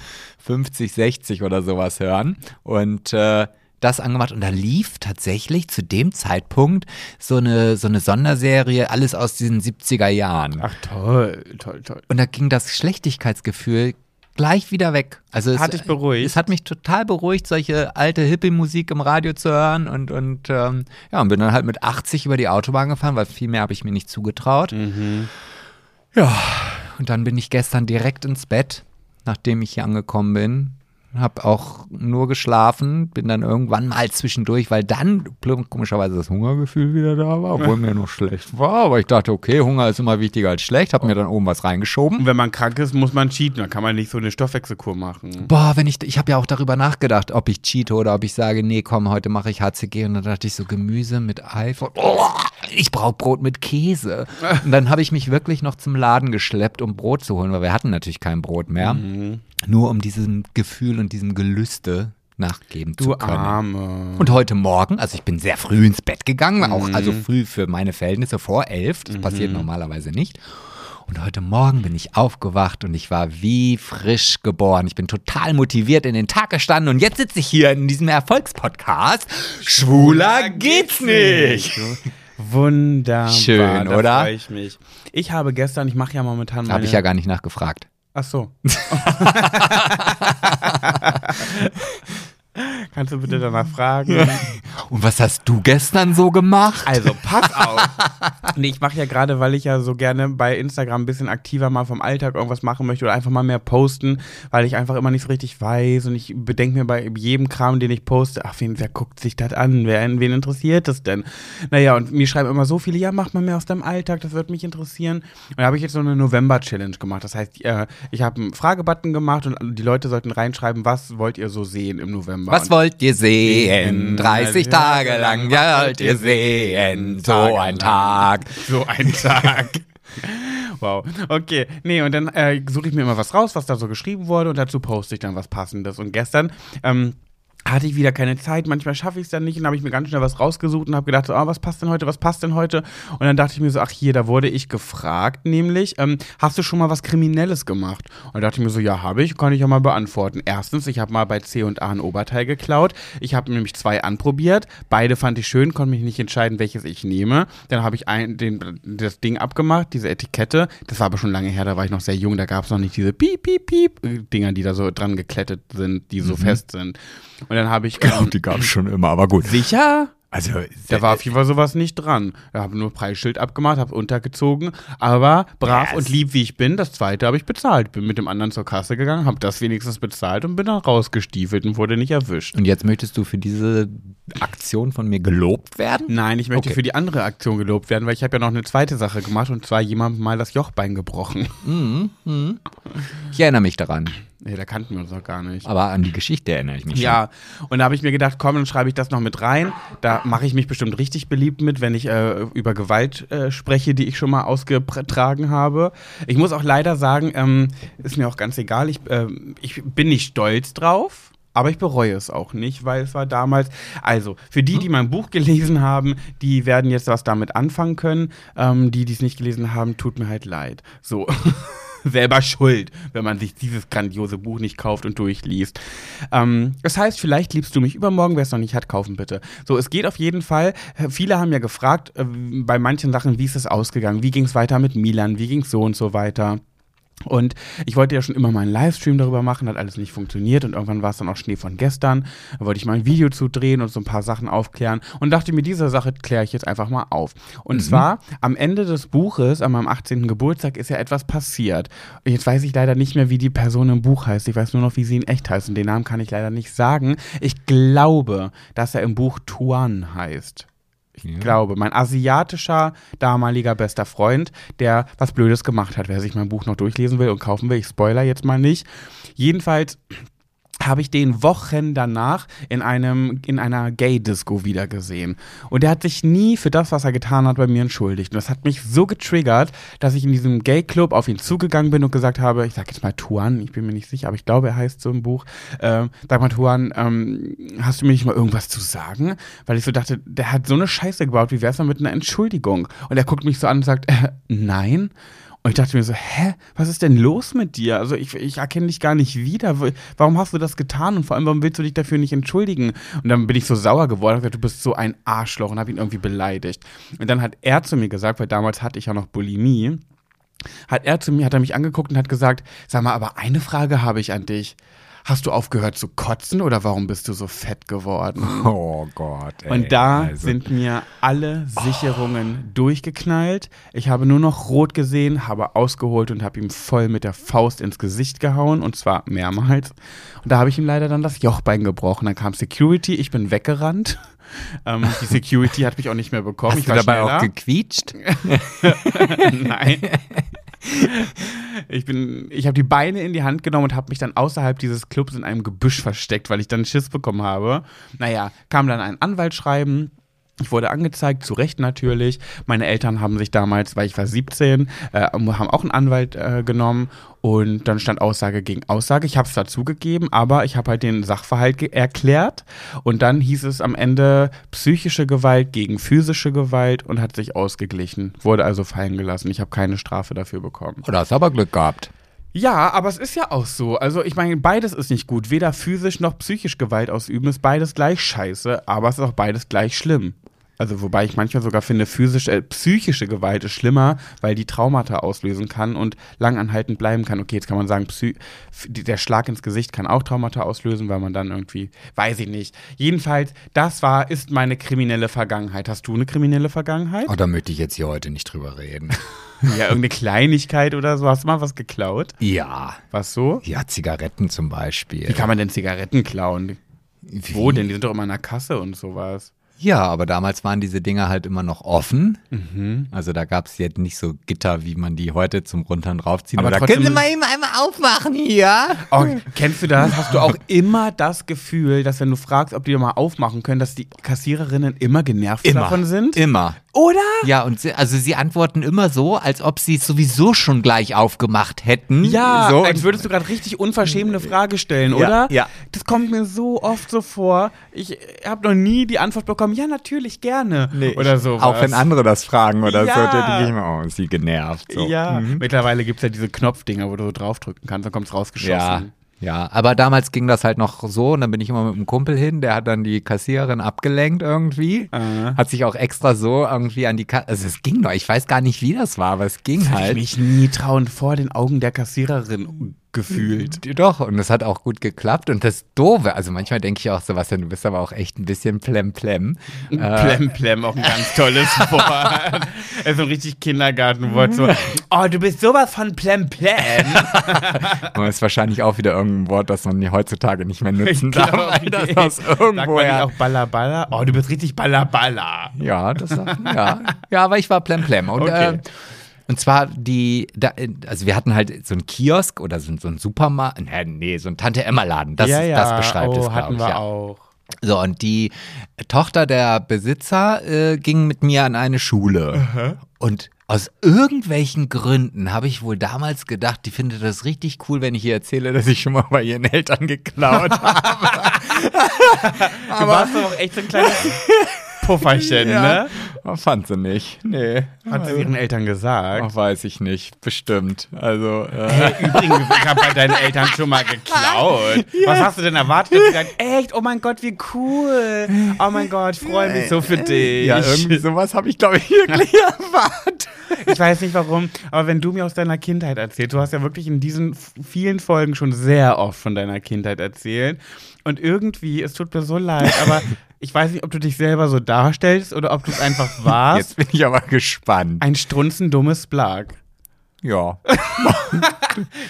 B: 50, 60 oder sowas hören. Und äh, das angemacht und da lief tatsächlich zu dem Zeitpunkt so eine, so eine Sonderserie, alles aus diesen 70er Jahren.
A: Ach toll, toll, toll.
B: Und da ging das Schlechtigkeitsgefühl gleich wieder weg. Also es
A: Hat dich beruhigt?
B: Es hat mich total beruhigt, solche alte Hippie-Musik im Radio zu hören und, und ähm, ja, und bin dann halt mit 80 über die Autobahn gefahren, weil viel mehr habe ich mir nicht zugetraut.
A: Mhm.
B: Ja, und dann bin ich gestern direkt ins Bett, nachdem ich hier angekommen bin. Hab auch nur geschlafen, bin dann irgendwann mal zwischendurch, weil dann komischerweise das Hungergefühl wieder da war, obwohl mir noch schlecht war. Aber ich dachte, okay, Hunger ist immer wichtiger als schlecht, hab mir dann oben was reingeschoben.
A: Und wenn man krank ist, muss man cheaten. Dann kann man nicht so eine Stoffwechselkur machen.
B: Boah, wenn ich, ich habe ja auch darüber nachgedacht, ob ich cheate oder ob ich sage, nee, komm, heute mache ich HCG. Und dann dachte ich so, Gemüse mit Ei. Oh, ich brauche Brot mit Käse. Und dann habe ich mich wirklich noch zum Laden geschleppt, um Brot zu holen, weil wir hatten natürlich kein Brot mehr.
A: Mhm.
B: Nur um diesem Gefühl und diesem Gelüste nachgeben
A: Du
B: zu können.
A: Arme.
B: Und heute Morgen, also ich bin sehr früh ins Bett gegangen, auch also früh für meine Verhältnisse, vor elf, das passiert normalerweise nicht. Und heute Morgen bin ich aufgewacht und ich war wie frisch geboren. Ich bin total motiviert in den Tag gestanden und jetzt sitze ich hier in diesem Erfolgspodcast. Schwuler geht's nicht.
A: Wunderbar.
B: Schön,
A: da
B: oder?
A: freue ich mich. Ich habe gestern, ich mache ja momentan.
B: Habe ich ja gar nicht nachgefragt.
A: Ach so. Kannst du bitte danach fragen?
B: Und was hast du gestern so gemacht?
A: Also, pass auf. nee, ich mache ja gerade, weil ich ja so gerne bei Instagram ein bisschen aktiver mal vom Alltag irgendwas machen möchte oder einfach mal mehr posten, weil ich einfach immer nicht so richtig weiß und ich bedenke mir bei jedem Kram, den ich poste, ach, wen, wer guckt sich das an? Wer, wen interessiert das denn? Naja, und mir schreiben immer so viele, ja, mach mal mehr aus deinem Alltag, das wird mich interessieren. Und da habe ich jetzt so eine November-Challenge gemacht. Das heißt, äh, ich habe einen Fragebutton gemacht und die Leute sollten reinschreiben, was wollt ihr so sehen im November?
B: Was
A: Und-
B: wollt ihr sehen? 30 Tage lang ja, wollt ihr sehen. So ein Tag.
A: So ein Tag. Wow. Okay. Nee, und dann äh, suche ich mir immer was raus, was da so geschrieben wurde und dazu poste ich dann was Passendes. Und gestern ähm, hatte ich wieder keine Zeit. Manchmal schaffe ich es dann nicht und habe ich mir ganz schnell was rausgesucht und habe gedacht, so, ah, was passt denn heute, was passt denn heute? Und dann dachte ich mir so, ach hier, da wurde ich gefragt, nämlich, ähm, hast du schon mal was Kriminelles gemacht? Und dann dachte ich mir so, ja, habe ich, kann ich ja mal beantworten. Erstens, ich habe mal bei C und A ein Oberteil geklaut. Ich habe nämlich zwei anprobiert. Beide fand ich schön, konnte mich nicht entscheiden, welches ich nehme. Dann habe ich ein, den, das Ding abgemacht, diese Etikette. Das war aber schon lange her, da war ich noch sehr jung, da gab es noch nicht diese Piep, Piep, Piep äh, Dinger, die da so dran geklettet sind, die so fest sind. Und dann habe ich. Ähm,
B: Die gab es schon immer, aber gut.
A: sicher?
B: Also,
A: Da war auf jeden Fall sowas nicht dran. Ich habe nur Preisschild abgemacht, habe untergezogen, aber brav
B: Yes.
A: und lieb wie ich bin, das zweite habe ich bezahlt. Bin mit dem anderen zur Kasse gegangen, habe das wenigstens bezahlt und bin dann rausgestiefelt und wurde nicht erwischt.
B: und jetzt möchtest du für diese Aktion von mir gelobt werden?
A: Nein, ich möchte
B: Okay.
A: für die andere Aktion gelobt werden, weil ich habe ja noch eine zweite Sache gemacht und zwar jemandem mal das Jochbein gebrochen.
B: Ich erinnere mich daran.
A: Nee, da kannten wir uns noch gar nicht.
B: Aber an die Geschichte erinnere ich mich schon.
A: Ja, und da habe ich mir gedacht, komm, dann schreibe ich das noch mit rein. Da mache ich mich bestimmt richtig beliebt mit, wenn ich äh, über Gewalt äh, spreche, die ich schon mal ausgetragen habe. Ich muss auch leider sagen, ähm, ist mir auch ganz egal, ich, ähm, ich bin nicht stolz drauf. Aber ich bereue es auch nicht, weil es war damals. Also, für die, die mein Buch gelesen haben, die werden jetzt was damit anfangen können. Ähm, die, die es nicht gelesen haben, tut mir halt leid. So. Selber schuld, wenn man sich dieses grandiose Buch nicht kauft und durchliest. Ähm, das heißt, vielleicht liebst du mich übermorgen, wer es noch nicht hat, kaufen bitte. So, es geht auf jeden Fall. Viele haben ja gefragt, äh, bei manchen Sachen, wie ist es ausgegangen? Wie ging es weiter mit Milan? Wie ging es so und so weiter? Und ich wollte ja schon immer mal einen Livestream darüber machen, hat alles nicht funktioniert und irgendwann war es dann auch Schnee von gestern. Da wollte ich mal ein Video zu drehen und so ein paar Sachen aufklären und dachte mir, diese Sache kläre ich jetzt einfach mal auf. Und zwar am Ende des Buches, an meinem 18. Geburtstag, ist ja etwas passiert. Jetzt weiß ich leider nicht mehr, wie die Person im Buch heißt. Ich weiß nur noch, wie sie in echt heißt und den Namen kann ich leider nicht sagen. Ich glaube, dass er im Buch Tuan heißt. Ich glaube, mein asiatischer damaliger bester Freund, der was Blödes gemacht hat. Wer sich mein Buch noch durchlesen will und kaufen will, ich spoiler jetzt mal nicht. Jedenfalls habe ich den Wochen danach in einem in einer Gay Disco wieder gesehen und er hat sich nie für das was er getan hat bei mir entschuldigt. Und das hat mich so getriggert dass ich in diesem Gay Club auf ihn zugegangen bin und gesagt habe ich sag jetzt mal Tuan ich bin mir nicht sicher aber ich glaube er heißt so im Buch ähm, sag mal Tuan ähm, hast du mir nicht mal irgendwas zu sagen? Weil ich so dachte der hat so eine Scheiße gebaut wie wär's mal mit einer Entschuldigung? Und er guckt mich so an und sagt äh, nein und ich dachte mir so, hä, was ist denn los mit dir? Also ich, ich erkenne dich gar nicht wieder. Warum hast du das getan? Und vor allem, warum willst du dich dafür nicht entschuldigen? Und dann bin ich so sauer geworden und gesagt, du bist so ein Arschloch und habe ihn irgendwie beleidigt. Und dann hat er zu mir gesagt, weil damals hatte ich ja noch Bulimie, hat er zu mir, hat er mich angeguckt und hat gesagt, sag mal, aber eine Frage habe ich an dich. Hast du aufgehört zu kotzen oder warum bist du so fett geworden?
B: Oh Gott. Ey.
A: Und da
B: Also,
A: sind mir alle Sicherungen durchgeknallt. Ich habe nur noch rot gesehen, habe ausgeholt und habe ihm voll mit der Faust ins Gesicht gehauen und zwar mehrmals. Und da habe ich ihm leider dann das Jochbein gebrochen. Dann kam Security, ich bin weggerannt. Ähm, die Security hat mich auch nicht mehr bekommen.
B: Hast
A: ich
B: du
A: war
B: dabei
A: schneller.
B: auch gequietscht?
A: Nein. Ich bin, ich habe die Beine in die Hand genommen und habe mich dann außerhalb dieses Clubs in einem Gebüsch versteckt, weil ich dann Schiss bekommen habe. Naja, kam dann ein Anwaltsschreiben. Ich wurde angezeigt, zu Recht natürlich. Meine Eltern haben sich damals, weil ich war 17, äh, haben auch einen Anwalt äh, genommen und dann stand Aussage gegen Aussage. Ich habe es dazugegeben, aber ich habe halt den Sachverhalt erklärt und dann hieß es am Ende psychische Gewalt gegen physische Gewalt und hat sich ausgeglichen. Wurde also fallen gelassen. Ich habe keine Strafe dafür bekommen.
B: Oder hast du aber Glück gehabt?
A: Ja, aber es ist ja auch so. Also ich meine, beides ist nicht gut. Weder physisch noch psychisch Gewalt ausüben ist beides gleich scheiße, aber es ist auch beides gleich schlimm. Also wobei ich manchmal sogar finde, physisch, äh, psychische Gewalt ist schlimmer, weil die Traumata auslösen kann und langanhaltend bleiben kann. Okay, jetzt kann man sagen, Psy der Schlag ins Gesicht kann auch Traumata auslösen, weil man dann irgendwie, weiß ich nicht. Jedenfalls, das war, ist meine kriminelle Vergangenheit. Hast du eine kriminelle Vergangenheit?
B: Oh, da möchte ich jetzt hier heute nicht drüber reden.
A: Ja, irgendeine Kleinigkeit oder so. Hast du mal was geklaut?
B: ja.
A: Was so?
B: Ja, Zigaretten zum Beispiel.
A: Wie kann man denn Zigaretten klauen?
B: Wie?
A: Wo denn? Die sind doch immer in der Kasse und sowas.
B: Ja, aber damals waren diese Dinger halt immer noch offen.
A: Mhm.
B: Also da gab es jetzt nicht so Gitter, wie man die heute zum Runter und raufziehen.
A: Aber trotzdem-
B: können Sie mal eben einmal aufmachen hier?
A: Oh, kennst du das? Hast du auch immer das Gefühl, dass wenn du fragst, ob die mal aufmachen können, dass die Kassiererinnen immer genervt davon sind?
B: Immer.
A: Oder?
B: Ja, und sie, also sie antworten immer so, als ob sie es sowieso schon gleich aufgemacht hätten.
A: Ja,
B: so.
A: als würdest du gerade richtig unverschämt eine Frage stellen,
B: Ja,
A: oder?
B: ja.
A: Das kommt mir so oft so vor. Ich habe noch nie die Antwort bekommen, ja, natürlich, gerne. oder so.
B: Auch wenn andere das fragen oder
A: Ja.
B: so, dann denke ich mir, oh, ist sie genervt. So.
A: Ja,
B: Mhm.
A: mittlerweile gibt es ja diese Knopfdinger, wo du so draufdrücken kannst, dann kommt es rausgeschossen.
B: Ja, ja, aber damals ging das halt noch so und dann bin ich immer mit einem Kumpel hin, der hat dann die Kassiererin abgelenkt irgendwie,
A: Äh.
B: hat sich auch extra so irgendwie an die Kasse, also es ging noch, ich weiß gar nicht, wie das war, aber es ging
A: ich
B: halt.
A: mich nie trauen vor den Augen der Kassiererin gefühlt.
B: Doch, und es hat auch gut geklappt und das Doofe, also manchmal denke ich auch, Sebastian, du bist aber auch echt ein bisschen plemplem. Äh,
A: Plem, plem, auch ein ganz tolles Wort. Das ist so ein richtig Kindergartenwort. So, oh, du bist sowas von plem, plem.
B: Und das ist wahrscheinlich auch wieder irgendein Wort, das man heutzutage nicht mehr nutzen
A: Ich
B: darf, weil das aus irgendwoher
A: auch Balla Balla? Oh, du bist richtig Balla Balla.
B: Ja, das sagt, ja. Ja, aber ich war plemplem. Und,
A: Okay.
B: äh, und zwar die, da, also wir hatten halt so einen Kiosk oder so, so einen Supermarkt, nee, nee, so einen Tante-Emma-Laden. Das,
A: ja, ja.
B: das beschreibt
A: oh,
B: es, glaube ich.
A: wir
B: Ja.
A: auch.
B: So, und die Tochter der Besitzer äh, ging mit mir an eine Schule. Und aus irgendwelchen Gründen habe ich wohl damals gedacht, die findet das richtig cool, wenn ich ihr erzähle, dass ich schon mal bei ihren Eltern geklaut habe.
A: Du warst doch auch echt so ein kleines Pufferchen, ne?
B: Fand sie nicht. Nee.
A: Hat sie ihren Eltern gesagt.
B: Ach, weiß ich nicht. Bestimmt. Also, äh,
A: Hey, übrigens, ich habe bei deinen Eltern schon mal geklaut. Was hast du denn erwartet? Sie sagen, echt, oh mein Gott, wie cool. Oh mein Gott, ich freue mich so für dich.
B: ja, irgendwie sowas habe ich, glaube ich, wirklich erwartet.
A: Ich weiß nicht warum, aber wenn du mir aus deiner Kindheit erzählst, du hast ja wirklich in diesen vielen Folgen schon sehr oft von deiner Kindheit erzählt. Und irgendwie, es tut mir so leid, aber ich weiß nicht, ob du dich selber so darstellst oder ob du es einfach warst.
B: Jetzt bin ich aber gespannt.
A: Ein strunzendummes Blag.
B: Ja.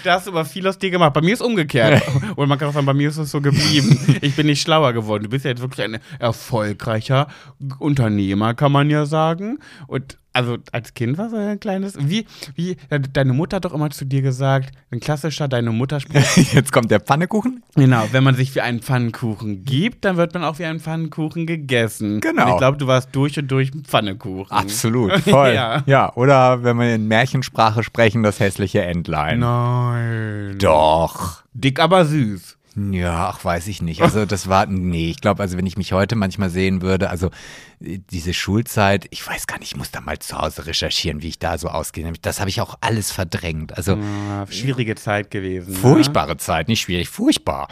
A: Da hast du aber viel aus dir gemacht. Bei mir ist umgekehrt. Und man kann auch sagen, bei mir ist es so geblieben. Ich bin nicht schlauer geworden. Du bist ja jetzt wirklich ein erfolgreicher Unternehmer, kann man ja sagen. Und also als Kind war so ein kleines. Wie, wie, deine Mutter hat doch immer zu dir gesagt, ein klassischer deine Mutter-Spruch.
B: Jetzt kommt der Pfannekuchen.
A: genau, wenn man sich wie einen Pfannkuchen gibt, dann wird man auch wie einen Pfannkuchen gegessen.
B: Genau.
A: Und ich glaube, du warst durch und durch ein Pfannekuchen.
B: Absolut, voll.
A: Ja.
B: ja. oder wenn wir in Märchensprache sprechen, das hässliche Entlein.
A: Nein.
B: Doch.
A: Dick, aber süß.
B: Ja, ach, weiß ich nicht. Also das war, nee, ich glaube, also wenn ich mich heute manchmal sehen würde, also äh, diese Schulzeit, ich weiß gar nicht, ich muss da mal zu Hause recherchieren, wie ich da so ausgehe. Das habe ich auch alles verdrängt. Also
A: Ah, schwierige Zeit gewesen. ne?
B: furchtbare Zeit, nicht schwierig, furchtbar.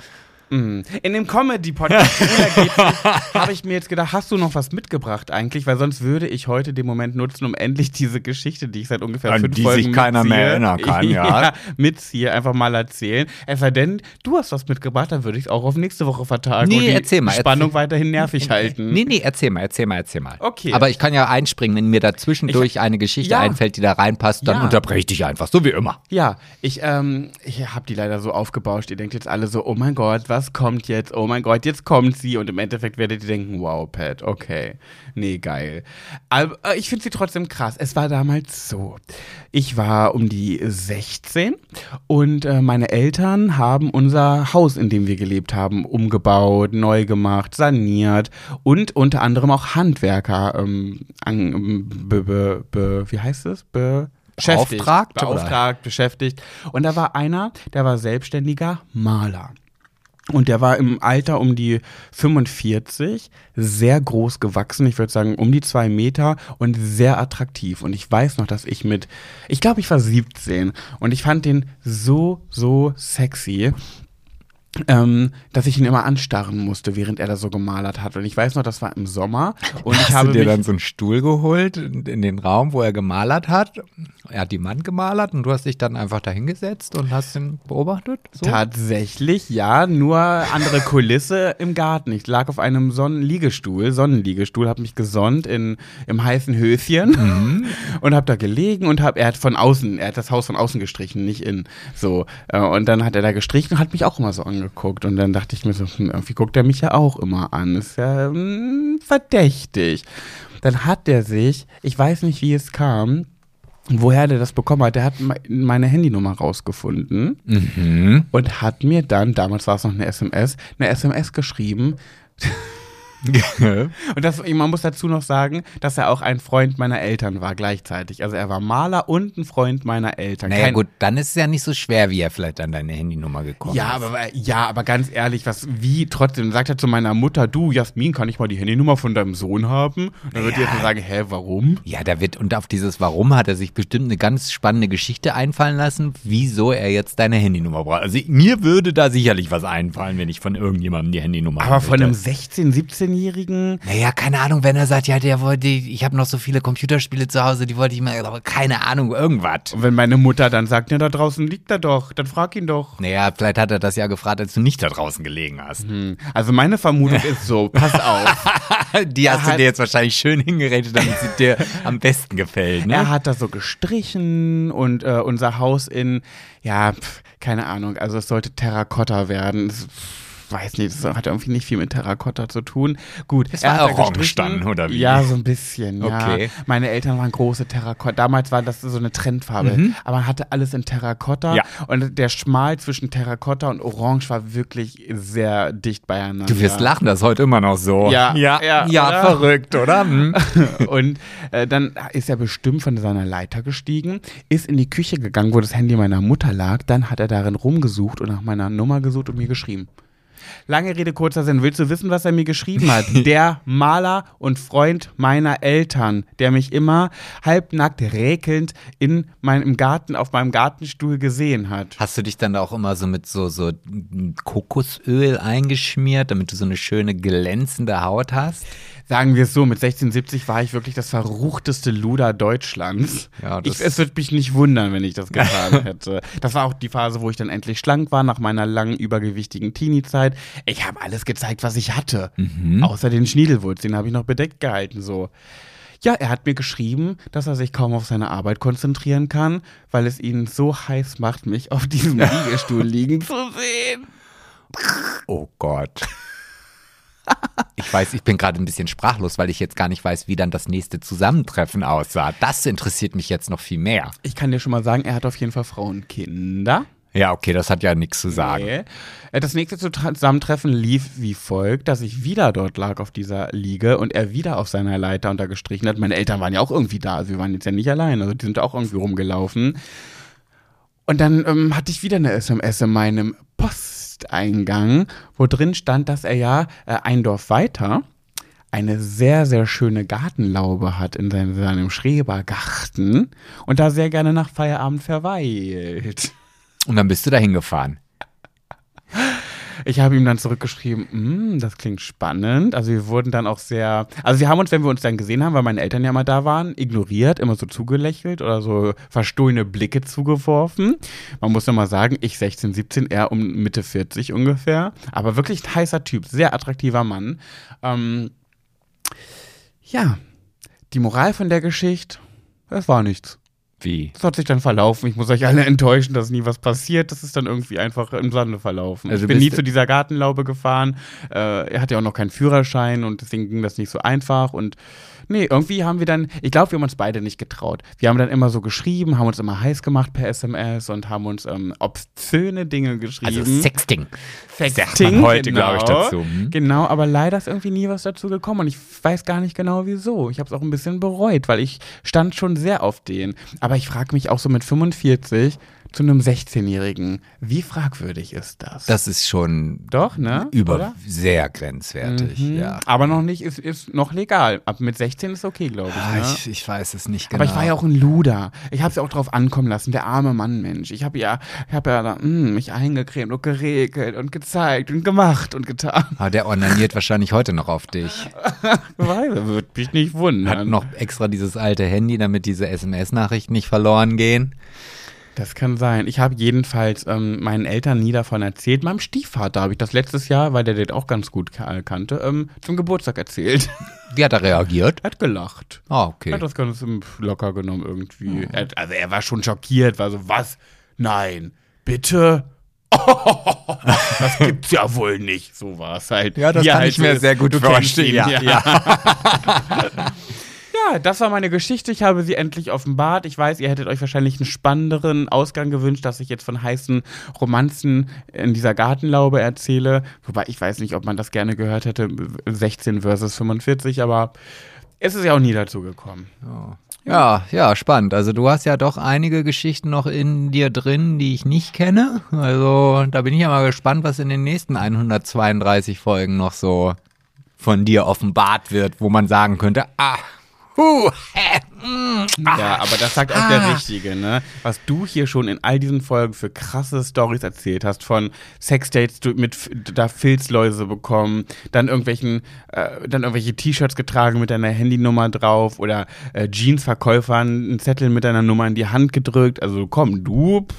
A: Mm. In dem Comedy-Podcast habe ich mir jetzt gedacht, hast du noch was mitgebracht eigentlich? Weil sonst würde ich heute den Moment nutzen, um endlich diese Geschichte, die ich seit ungefähr
B: An
A: fünf
B: die
A: Folgen
B: sich keiner
A: mitziehe,
B: mehr erinnern kann, ja.
A: mitziehe, einfach mal erzählen. Es sei denn, du hast was mitgebracht, dann würde ich es auch auf nächste Woche vertagen
B: Nee,
A: und die
B: erzähl mal,
A: Spannung
B: erzähl.
A: weiterhin nervig halten.
B: Nee, nee, erzähl mal, erzähl mal, erzähl mal.
A: Okay.
B: Aber ich kann ja einspringen, wenn mir dazwischendurch
A: Ich-
B: eine Geschichte
A: Ja.
B: einfällt, die da reinpasst, dann
A: Ja.
B: unterbreche ich dich einfach, so wie immer.
A: Ja, ich, ähm, ich habe die leider so aufgebauscht. Ihr denkt jetzt alle so, oh mein Gott, was kommt jetzt? Oh mein Gott, jetzt kommt sie. Und im Endeffekt werdet ihr denken, wow, Pat, okay. Nee, geil. Aber äh, ich finde sie trotzdem krass. Es war damals so. Ich war um die 16 und äh, meine Eltern haben unser Haus, in dem wir gelebt haben, umgebaut, neu gemacht, saniert und unter anderem auch Handwerker, ähm, an, be, be, be, wie heißt es? Be, beschäftigt.
B: Beauftragt, oder?
A: Beauftragt, beschäftigt. Und da war einer, der war selbstständiger Maler. Und der war im Alter um die 45, sehr groß gewachsen, ich würde sagen um die zwei Meter und sehr attraktiv. Und ich weiß noch, dass ich mit, ich glaube, ich war 17 und ich fand den so, so sexy. Ähm, dass ich ihn immer anstarren musste, während er da so gemalert hat. Und ich weiß noch, das war im Sommer. Und ich
B: Hast
A: habe
B: du dir dann so einen Stuhl geholt in den Raum, wo er gemalert hat? Er hat die Wand gemalert und du hast dich dann einfach da hingesetzt und hast ihn beobachtet? So?
A: Tatsächlich, ja, nur andere Kulisse im Garten. Ich lag auf einem Sonnenliegestuhl, Sonnenliegestuhl, habe mich gesonnt in, im heißen Höschen
B: Mhm.
A: und habe da gelegen und hab, er hat von außen, er hat das Haus von außen gestrichen, nicht in so. Äh, Und dann hat er da gestrichen und hat mich auch immer so angeguckt. Und dann dachte ich mir so, hm, irgendwie guckt er mich ja auch immer an. Ist ja hm, verdächtig. Dann hat er sich, ich weiß nicht, wie es kam, woher der das bekommen hat. Der hat me- meine Handynummer rausgefunden
B: Mhm.
A: und hat mir dann, damals war es noch eine SMS, eine SMS geschrieben. Und das, man muss dazu noch sagen, dass er auch ein Freund meiner Eltern war gleichzeitig. Also er war Maler und ein Freund meiner Eltern.
B: naja
A: Kein-
B: gut, dann ist es ja nicht so schwer, wie er vielleicht an deine Handynummer gekommen
A: Ja,
B: ist.
A: aber ja, aber ganz ehrlich, was wie trotzdem sagt er zu meiner Mutter, du Jasmin, kann ich mal die Handynummer von deinem Sohn haben? Dann wird die
B: Ja.
A: jetzt sagen, hä, warum?
B: Ja, da wird, und auf dieses Warum hat er sich bestimmt eine ganz spannende Geschichte einfallen lassen, wieso er jetzt deine Handynummer braucht. Also mir würde da sicherlich was einfallen, wenn ich von irgendjemandem die Handynummer
A: Aber
B: haben
A: von einem
B: möchte.
A: 16, 17-Jährigen
B: Naja, keine Ahnung, wenn er sagt, ja, der wollte, ich habe noch so viele Computerspiele zu Hause, die wollte ich mal, aber keine Ahnung, irgendwas.
A: und wenn meine Mutter dann sagt, ja, da draußen liegt er doch, dann frag ihn doch.
B: Naja, vielleicht hat er das ja gefragt, als du nicht da draußen gelegen hast.
A: Hm. Also meine Vermutung ist so, pass auf.
B: Die hast du dir jetzt wahrscheinlich schön hingeredet, damit sie dir am besten gefällt, ne?
A: Er hat da so gestrichen und äh, unser Haus in, ja, pf, keine Ahnung, also es sollte Terrakotta werden. Es, pf, weiß nicht, das hat irgendwie nicht viel mit Terrakotta zu tun. Gut,
B: Es
A: er
B: war dann, oder wie?
A: Ja, so ein bisschen, ja.
B: Okay.
A: Meine Eltern waren große Terrakotta. Damals war das so eine Trendfarbe, aber man hatte alles in Terrakotta
B: Mhm. Ja.
A: und der Schmal zwischen Terrakotta und Orange war wirklich sehr dicht beieinander.
B: Du wirst lachen, das ist heute immer noch so.
A: Ja,
B: ja,
A: ja,
B: ja,
A: oder?
B: verrückt, oder? Hm?
A: Und äh, dann ist er bestimmt von seiner Leiter gestiegen, ist in die Küche gegangen, wo das Handy meiner Mutter lag. Dann hat er darin rumgesucht und nach meiner Nummer gesucht und mir geschrieben. Lange Rede, kurzer Sinn. Willst du wissen, was er mir geschrieben hat? Der Maler und Freund meiner Eltern, der mich immer halbnackt räkelnd in meinem Garten, auf meinem Gartenstuhl gesehen hat.
B: Hast du dich dann auch immer so mit so, so Kokosöl eingeschmiert, damit du so eine schöne glänzende Haut hast?
A: Sagen wir es so, mit 1670 war ich wirklich das verruchteste Luder Deutschlands.
B: Ja, das-
A: ich, es würde mich nicht wundern, wenn ich das getan hätte. Das war auch die Phase, wo ich dann endlich schlank war, nach meiner langen, übergewichtigen Teenie-Zeit. Ich habe alles gezeigt, was ich hatte. Außer den Schniedelwurz, den habe ich noch bedeckt gehalten, so. Ja, er hat mir geschrieben, dass er sich kaum auf seine Arbeit konzentrieren kann, weil es ihn so heiß macht, mich auf diesem Liegestuhl liegen zu sehen.
B: Oh Gott. Ich weiß, ich bin gerade ein bisschen sprachlos, weil ich jetzt gar nicht weiß, wie dann das nächste Zusammentreffen aussah. Das interessiert mich jetzt noch viel mehr.
A: Ich kann dir schon mal sagen, er hat auf jeden Fall Frauen und Kinder.
B: Ja, okay, das hat ja nichts zu sagen.
A: Nee. Äh, Das nächste Zusammentreffen lief wie folgt, dass ich wieder dort lag auf dieser Liege und er wieder auf seiner Leiter unter gestrichen hat. Meine Eltern waren ja auch irgendwie da, also wir waren jetzt ja nicht allein, also die sind auch irgendwie rumgelaufen. Und dann ähm, hatte ich wieder eine SMS in meinem Posteingang, wo drin stand, dass er ja äh, ein Dorf weiter eine sehr, sehr schöne Gartenlaube hat in seinem, seinem Schrebergarten und da sehr gerne nach Feierabend verweilt.
B: Und dann bist du da hingefahren.
A: Ich habe ihm dann zurückgeschrieben, "Mm, das klingt spannend. Also wir wurden dann auch sehr, also wir haben uns, wenn wir uns dann gesehen haben, weil meine Eltern ja mal da waren, ignoriert, immer so zugelächelt oder so verstohlene Blicke zugeworfen. Man muss nochmal sagen, ich 16, 17, er um Mitte 40 ungefähr. Aber wirklich ein heißer Typ, sehr attraktiver Mann. Ähm, ja, die Moral von der Geschichte, es war nichts.
B: Wie?
A: Das hat sich dann verlaufen. Ich muss euch alle enttäuschen, dass nie was passiert. Das ist dann irgendwie einfach im Sande verlaufen.
B: Also
A: ich bin nie zu dieser Gartenlaube gefahren. Äh, er hatte ja auch noch keinen Führerschein und deswegen ging das nicht so einfach. Und nee, irgendwie haben wir dann, ich glaube, wir haben uns beide nicht getraut. Wir haben dann immer so geschrieben, haben uns immer heiß gemacht per SMS und haben uns ähm, obszöne Dinge geschrieben.
B: Also Sexting.
A: Sexting,
B: sagt heute, glaub ich,
A: genau.
B: dazu. Hm?
A: Genau, aber leider ist irgendwie nie was dazu gekommen und ich weiß gar nicht genau wieso. Ich habe es auch ein bisschen bereut, weil ich stand schon sehr auf den. Aber ich frage mich auch so mit 45 zu einem 16-Jährigen, wie fragwürdig ist das?
B: Das ist schon
A: Doch, ne?
B: über
A: Oder?
B: sehr grenzwertig,
A: Mhm.
B: ja.
A: Aber noch nicht, ist, ist noch legal. Ab mit 16 ist okay, glaube ich.
B: Ah,
A: ne?
B: ich, ich weiß es nicht genau.
A: Aber ich war ja auch ein Luder. Ich habe es ja auch drauf ankommen lassen, der arme Mann, Mensch. Ich habe ja, ich hab ja da, mh, mich eingecremt und geregelt und gezeigt und gemacht und getan.
B: Aber der onaniert wahrscheinlich heute noch auf dich.
A: Weiß, würde mich nicht wundern.
B: Hat noch extra dieses alte Handy, damit diese SMS-Nachrichten nicht verloren gehen.
A: Das kann sein. Ich habe jedenfalls ähm, meinen Eltern nie davon erzählt. Meinem Stiefvater habe ich das letztes Jahr, weil der den auch ganz gut ka- kannte, ähm, zum Geburtstag erzählt.
B: Wie hat er reagiert?
A: er hat gelacht.
B: Ah,
A: Er
B: okay.
A: hat das ganz ähm, locker genommen irgendwie. Er, hat- also er war schon schockiert, war so, was? Nein, bitte? das gibt's ja wohl nicht. So war es halt.
B: Ja, das
A: er
B: kann
A: halt
B: ich mir sehr gut vorstellen.
A: ihn,
B: Ja,
A: ja. Das war meine Geschichte. Ich habe sie endlich offenbart. Ich weiß, ihr hättet euch wahrscheinlich einen spannenderen Ausgang gewünscht, dass ich jetzt von heißen Romanzen in dieser Gartenlaube erzähle. Wobei ich weiß nicht, ob man das gerne gehört hätte, 16 versus 45, aber es ist ja auch nie dazu gekommen.
B: Ja, ja, spannend. Also du hast ja doch einige Geschichten noch in dir drin, die ich nicht kenne. Also da bin ich ja mal gespannt, was in den nächsten 132 Folgen noch so von dir offenbart wird, wo man sagen könnte, ah, huh, hä, mm, ah.
A: Ja, aber das sagt auch der Richtige, ne? Was du hier schon in all diesen Folgen für krasse Stories erzählt hast, von Sexdates du- mit da Filzläuse bekommen, dann irgendwelchen, äh, dann irgendwelche T-Shirts getragen mit deiner Handynummer drauf oder äh, Jeansverkäufern einen Zettel mit deiner Nummer in die Hand gedrückt. Also komm, du pff,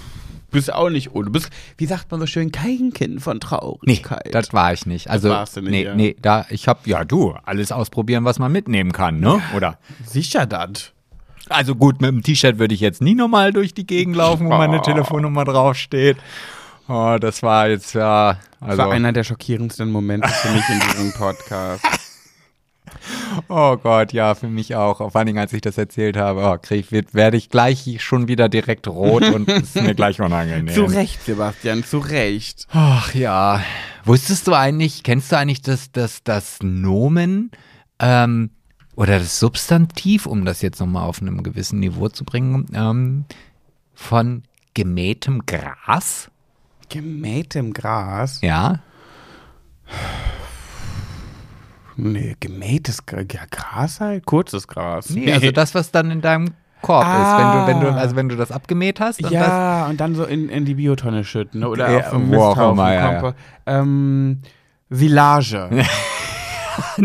A: bist auch nicht ohne. Du bist, wie sagt man so schön, kein Kind von
B: Nee,
A: Traurigkeit.
B: das war ich nicht. Also,
A: warst du nicht,
B: nee,
A: ja.
B: nee, da, ich hab, ja du, alles ausprobieren, was man mitnehmen kann, ne? Oder?
A: Sicher das.
B: Also gut, mit dem T-Shirt würde ich jetzt nie nochmal durch die Gegend laufen, wo meine
A: Oh.
B: Telefonnummer draufsteht. Oh, das war jetzt ja.
A: Das
B: Also,
A: war einer der schockierendsten Momente für mich in diesem Podcast.
B: oh Gott, ja, für mich auch. Vor allen Dingen, als ich das erzählt habe, oh, krieg, wird, werde ich gleich schon wieder direkt rot und ist mir gleich unangenehm.
A: zu Recht, Sebastian, zu Recht.
B: Ach ja. Wusstest du eigentlich, kennst du eigentlich das, das, das Nomen ähm, oder das Substantiv, um das jetzt nochmal auf einem gewissen Niveau zu bringen, ähm, von gemähtem Gras?
A: Gemähtem Gras?
B: Ja.
A: Nee, gemähtes ja, Gras halt? Kurzes Gras.
B: Nee, also das, was dann in deinem Korb ist, wenn du, wenn du,
A: Ah.
B: also wenn du das abgemäht hast. Und
A: ja, und dann so in, in die Biotonne schütten ne? oder
B: Ja,
A: auf
B: auch
A: Misthaufen.
B: immer, ja, ja.
A: Ähm, Silage.
B: das,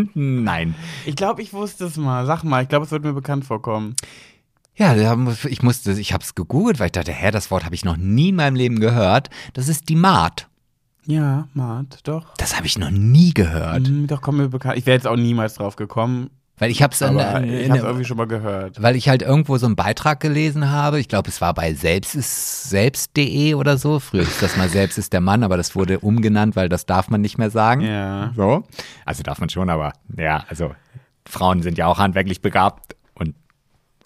B: nein.
A: ich glaube, ich wusste es mal. Sag mal, ich glaube, es wird mir bekannt vorkommen.
B: Ja, ich musste, ich habe es gegoogelt, weil ich dachte, hä, das Wort habe ich noch nie in meinem Leben gehört. Das ist die Maat.
A: Ja, Mart, doch.
B: Das habe ich noch nie gehört.
A: Hm, doch, kommt mir bekannt. Ich wäre jetzt auch niemals drauf gekommen,
B: Weil ich habe es
A: irgendwie schon mal gehört.
B: weil ich halt irgendwo so einen Beitrag gelesen habe. Ich glaube, es war bei selbst ist selbst.de oder so. Früher ist das mal selbst ist der Mann, aber das wurde umgenannt, weil das darf man nicht mehr sagen.
A: Ja.
B: So. Also darf man schon, aber ja, also Frauen sind ja auch handwerklich begabt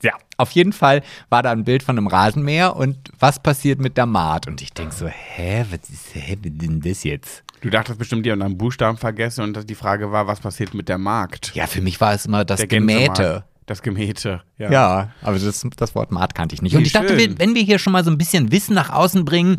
B: ja, auf jeden Fall war da ein Bild von einem Rasenmäher und was passiert mit der Maat? Und ich denke so, hä, was ist, hä, denn das jetzt?
A: Du dachtest bestimmt, die haben einen Buchstaben vergessen und dass die Frage war, was passiert mit der Markt?
B: Ja, für mich war es immer das
A: Der
B: Gemähte.
A: Das Gemähte.
B: Ja, aber das, das Wort Mart kannte ich nicht. Und
A: Wie
B: ich dachte,
A: schön.
B: wir, wenn wir hier schon mal so ein bisschen Wissen nach außen bringen,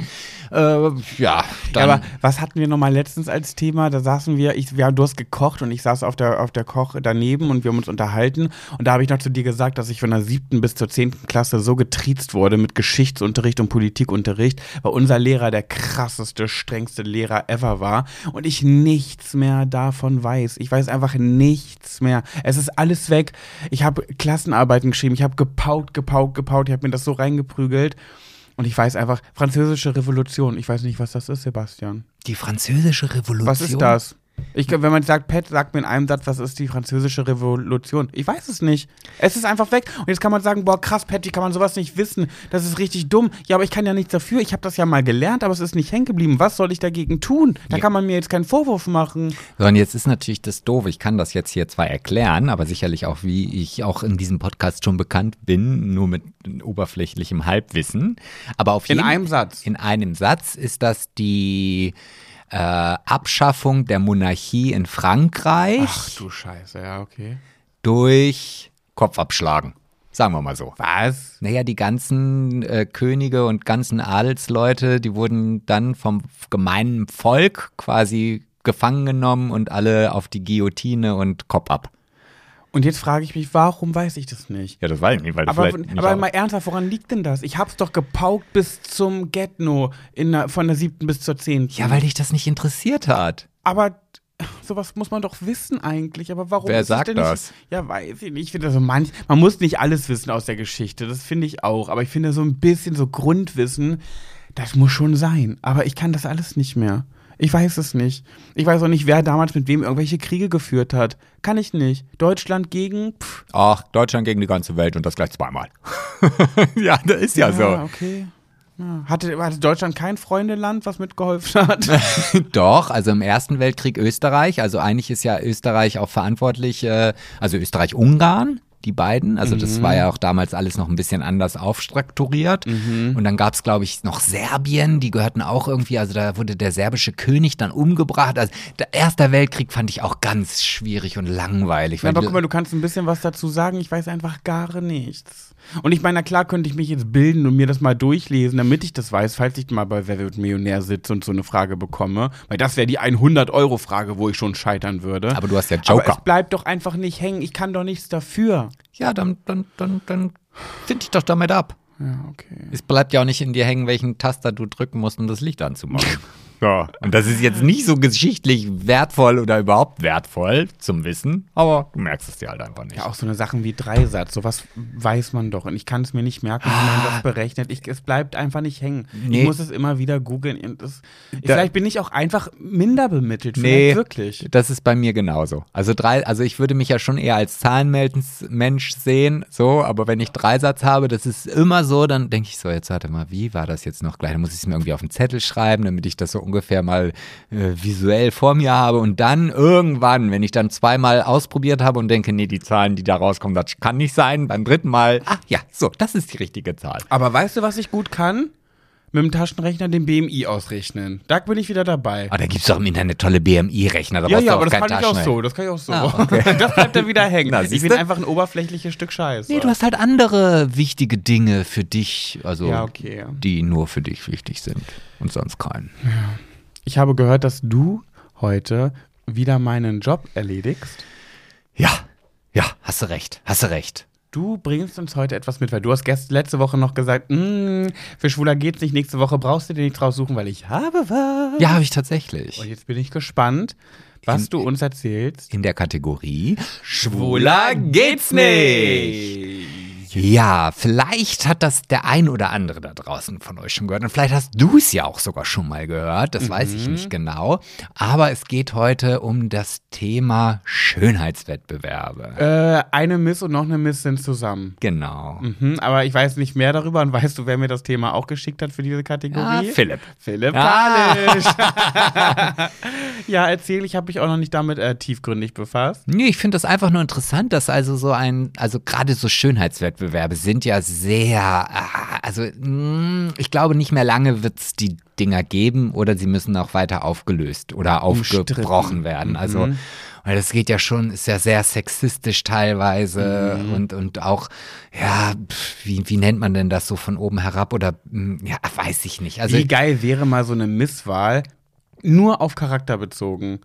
B: äh, ja,
A: Ja,
B: dann.
A: aber was hatten wir nochmal letztens als Thema? Da saßen wir, ich, wir haben, du hast gekocht und ich saß auf der, auf der Koch daneben und wir haben uns unterhalten. Und da habe ich noch zu dir gesagt, dass ich von der siebten bis zur zehnten Klasse so getriezt wurde mit Geschichtsunterricht und Politikunterricht, weil unser Lehrer der krasseste, strengste Lehrer ever war und ich nichts mehr davon weiß. Ich weiß einfach nichts mehr. Es ist alles weg. Ich habe Klassenarbeiten geschrieben, ich habe gepaukt, gepaukt, gepaukt, ich habe mir das so reingeprügelt. Und ich weiß einfach, französische Revolution, ich weiß nicht, was das ist, Sebastian.
B: die französische Revolution.
A: Was ist das? Ich, wenn man sagt, Pat, sagt mir in einem Satz, was ist die französische Revolution? Ich weiß es nicht. Es ist einfach weg. Und jetzt kann man sagen, boah, krass, Pat, wie kann man sowas nicht wissen? Das ist richtig dumm. Ja, aber ich kann ja nichts dafür. Ich habe das ja mal gelernt, aber es ist nicht hängen geblieben. Was soll ich dagegen tun? Da
B: Ja.
A: kann man mir jetzt keinen Vorwurf machen.
B: So, und jetzt ist natürlich das doof. Ich kann das jetzt hier zwar erklären, aber sicherlich auch, wie ich auch in diesem Podcast schon bekannt bin, nur mit oberflächlichem Halbwissen. Aber auf
A: In
B: jeden
A: einem Satz.
B: In einem Satz ist das die äh, Abschaffung der Monarchie in Frankreich
A: Ach du Scheiße, ja, okay.
B: durch Kopfabschlagen. Sagen wir mal so.
A: Was?
B: Naja, die ganzen äh, Könige und ganzen Adelsleute, die wurden dann vom gemeinen Volk quasi gefangen genommen und alle auf die Guillotine und Kopf ab.
A: Und jetzt frage ich mich, warum weiß ich das nicht?
B: Ja, das weiß ich nicht, weil du
A: Aber,
B: vielleicht nicht
A: aber mal ernsthaft, woran liegt denn das? Ich hab's doch gepaukt bis zum Get-No in der, von der siebten bis zur zehnten.
B: Ja, weil dich das nicht interessiert hat.
A: Aber sowas muss man doch wissen eigentlich. Aber warum
B: Wer
A: ist es
B: sagt
A: denn
B: das?
A: Nicht, ja, weiß ich nicht. Ich finde so manch, man muss nicht alles wissen aus der Geschichte. Das finde ich auch. Aber ich finde so ein bisschen so Grundwissen, das muss schon sein. Aber ich kann das alles nicht mehr. Ich weiß es nicht. Ich weiß auch nicht, wer damals mit wem irgendwelche Kriege geführt hat. Kann ich nicht. Deutschland gegen. Pff,
B: Ach, Deutschland gegen die ganze Welt und das gleich zweimal. ja, das ist ja,
A: okay. Ja. Hatte, hatte Deutschland kein Freundeland, was mitgeholfen hat?
B: so. Doch, also im Ersten Weltkrieg Österreich, also eigentlich ist ja Österreich auch verantwortlich, äh, also Österreich-Ungarn. Die beiden, also das war ja auch damals alles noch ein bisschen anders aufstrukturiert. Und dann gab es, glaube ich, noch Serbien, die gehörten auch irgendwie, also da wurde der serbische König dann umgebracht. Also der Erste Weltkrieg fand ich auch ganz schwierig und langweilig.
A: Ja, aber guck mal, du kannst ein bisschen was dazu sagen. Ich weiß einfach gar nichts. Und ich meine, na klar könnte ich mich jetzt bilden und mir das mal durchlesen, damit ich das weiß, falls ich mal bei Wer wird Millionär sitze und so eine Frage bekomme. Weil das wäre die 100-Euro-Frage, wo ich schon scheitern würde.
B: aber du hast ja
A: Aber
B: Joker.
A: es bleibt doch einfach nicht hängen. Ich kann doch nichts dafür.
B: ja, dann, dann, dann, dann find dich doch damit ab.
A: Ja, okay.
B: Es bleibt ja auch nicht in dir hängen, welchen Taster du drücken musst, um das Licht anzumachen. Ja. Und das ist jetzt nicht so geschichtlich wertvoll oder überhaupt wertvoll zum Wissen, aber du merkst es dir halt einfach nicht.
A: Ja, auch so eine Sachen wie Dreisatz, sowas weiß man doch. Und ich kann es mir nicht merken, wie man das berechnet. Ich, es bleibt einfach nicht hängen.
B: Nee.
A: Ich muss es immer wieder googeln. Und das- Vielleicht bin ich auch einfach minder bemittelt.
B: Nee,
A: wirklich.
B: das ist bei mir genauso. Also drei, also ich würde mich ja schon eher als Zahlenmensch sehen, so, aber wenn ich Dreisatz habe, das ist immer so, dann denke ich so, jetzt warte mal, wie war das jetzt noch gleich? Dann muss ich es mir irgendwie auf den Zettel schreiben, damit ich das so ungefähr mal äh, visuell vor mir habe und dann irgendwann, wenn ich dann zweimal ausprobiert habe und denke, nee, die Zahlen, die da rauskommen, das kann nicht sein, beim dritten Mal, ach ja, so, das ist die richtige Zahl.
A: Aber weißt du, was ich gut kann? Mit dem Taschenrechner den BMI ausrechnen. Da bin ich wieder dabei.
B: Ah, da gibt es doch im Internet tolle BMI-Rechner, da
A: ja, ja, aber das kann ich auch so. Das kann ich auch so.
B: Ah, okay.
A: Das bleibt dann wieder hängen.
B: Na,
A: ich bin einfach ein oberflächliches Stück Scheiße.
B: Nee, du hast halt andere wichtige Dinge für dich, also
A: Ja, okay.
B: die nur für dich wichtig sind und sonst keinen.
A: Ich habe gehört, dass du heute wieder meinen Job erledigst.
B: Ja, ja, hast du recht, hast du recht.
A: Du bringst uns heute etwas mit, weil du hast gest letzte Woche noch gesagt, "Mm, für Schwuler geht's nicht, nächste Woche brauchst du dir nichts raussuchen, weil ich habe was.
B: Ja, habe ich tatsächlich.
A: Und jetzt bin ich gespannt, was
B: In-
A: du uns erzählst.
B: In der Kategorie
A: Schwuler geht's nicht.
B: Ja, vielleicht hat das der ein oder andere da draußen von euch schon gehört. Und vielleicht hast du es ja auch sogar schon mal gehört. Das weiß ich nicht genau. Aber es geht heute um das Thema Schönheitswettbewerbe.
A: Äh, eine Miss und noch eine Miss sind zusammen.
B: Genau.
A: Mhm, aber ich weiß nicht mehr darüber und weißt du, wer mir das Thema auch geschickt hat für diese Kategorie?
B: Ah, Philipp.
A: Philipp
B: Ah.
A: Palisch. ja, erzähl, ich habe mich auch noch nicht damit äh, tiefgründig befasst.
B: Nee, ich finde das einfach nur interessant, dass also so ein, also gerade so Schönheitswettbewerbe sind ja sehr, ah, also mh, ich glaube nicht mehr lange wird es die Dinger geben oder sie müssen auch weiter aufgelöst oder aufgebrochen werden. Also
A: Mhm.
B: Weil das geht ja schon, ist ja sehr sexistisch teilweise
A: Mhm.
B: und, und auch, ja, wie, wie nennt man denn das so von oben herab oder, mm, ja, weiß ich nicht. Also,
A: Wie geil wäre mal so eine Misswahl nur auf Charakter bezogen.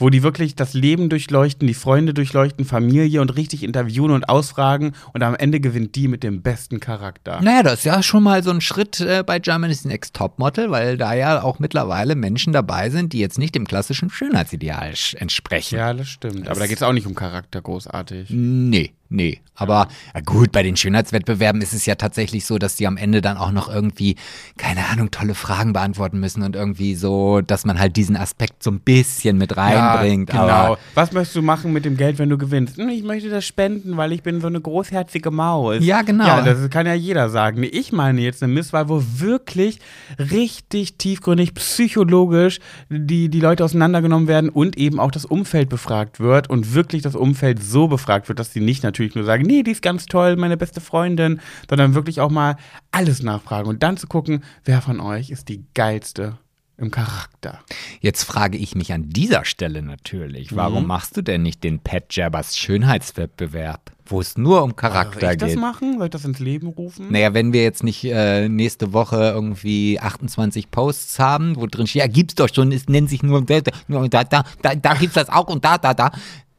A: Wo die wirklich das Leben durchleuchten, die Freunde durchleuchten, Familie und richtig interviewen und ausfragen und am Ende gewinnt die mit dem besten Charakter.
B: Naja, das ist ja schon mal so ein Schritt äh, bei Germany's Next Topmodel, weil da ja auch mittlerweile Menschen dabei sind, die jetzt nicht dem klassischen Schönheitsideal sch- entsprechen.
A: Ja, das stimmt. Aber da geht es auch nicht um Charakter großartig.
B: Nee, nee. Aber ja, gut, bei den Schönheitswettbewerben ist es ja tatsächlich so, dass die am Ende dann auch noch irgendwie, keine Ahnung, tolle Fragen beantworten müssen und irgendwie so, dass man halt diesen Aspekt so ein bisschen mit reinbringt.
A: Ja, genau. Was möchtest du machen mit dem Geld, wenn du gewinnst? Hm, ich möchte das spenden, weil ich bin so eine großherzige Maus.
B: Ja, genau.
A: Ja, das kann ja jeder sagen. Ich meine jetzt eine Misswahl, wo wirklich richtig tiefgründig, psychologisch die, die Leute auseinandergenommen werden und eben auch das Umfeld befragt wird und wirklich das Umfeld so befragt wird, dass die nicht natürlich nur sagen, nee, die ist ganz toll, meine beste Freundin, sondern wirklich auch mal alles nachfragen und dann zu gucken, wer von euch ist die geilste im Charakter.
B: Jetzt frage ich mich an dieser Stelle natürlich,
A: Mhm.
B: warum machst du denn nicht den Pat Jabbers Schönheitswettbewerb, wo es nur um Charakter
A: Soll ich das
B: geht?
A: machen? Soll ich das ins Leben rufen?
B: Naja, wenn wir jetzt nicht äh, nächste Woche irgendwie 28 Posts haben, wo drin steht, ja, gibt's doch schon, es nennt sich nur, da, da, da, da gibt's das auch und da, da, da.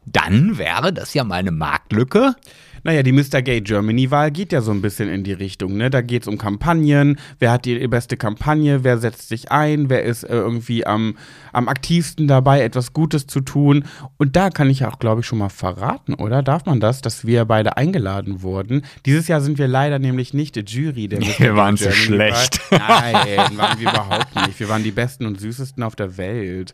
B: Dann wäre das ja mal eine Marktlücke.
A: Naja, die Mr. Gay Germany-Wahl geht ja so ein bisschen in die Richtung, ne? Da geht es um Kampagnen, wer hat die beste Kampagne, wer setzt sich ein, wer ist äh, irgendwie am, am aktivsten dabei, etwas Gutes zu tun. Und da kann ich ja auch, glaube ich, schon mal verraten, oder? Darf man das, dass wir beide eingeladen wurden? Dieses Jahr sind wir leider nämlich nicht die Jury der Mr.
B: Wir waren
A: Germany-Wahl.
B: schlecht.
A: Nein, waren wir überhaupt nicht. Wir waren die besten und süßesten auf der Welt.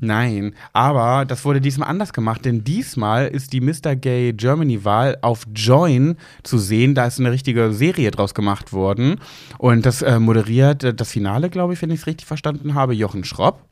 A: Nein, aber das wurde diesmal anders gemacht, denn diesmal ist die Mr. Gay Germany-Wahl auf Join zu sehen. Da ist eine richtige Serie draus gemacht worden. Und das äh, moderiert äh, das Finale, glaube ich, wenn ich es richtig verstanden habe, Jochen Schropp.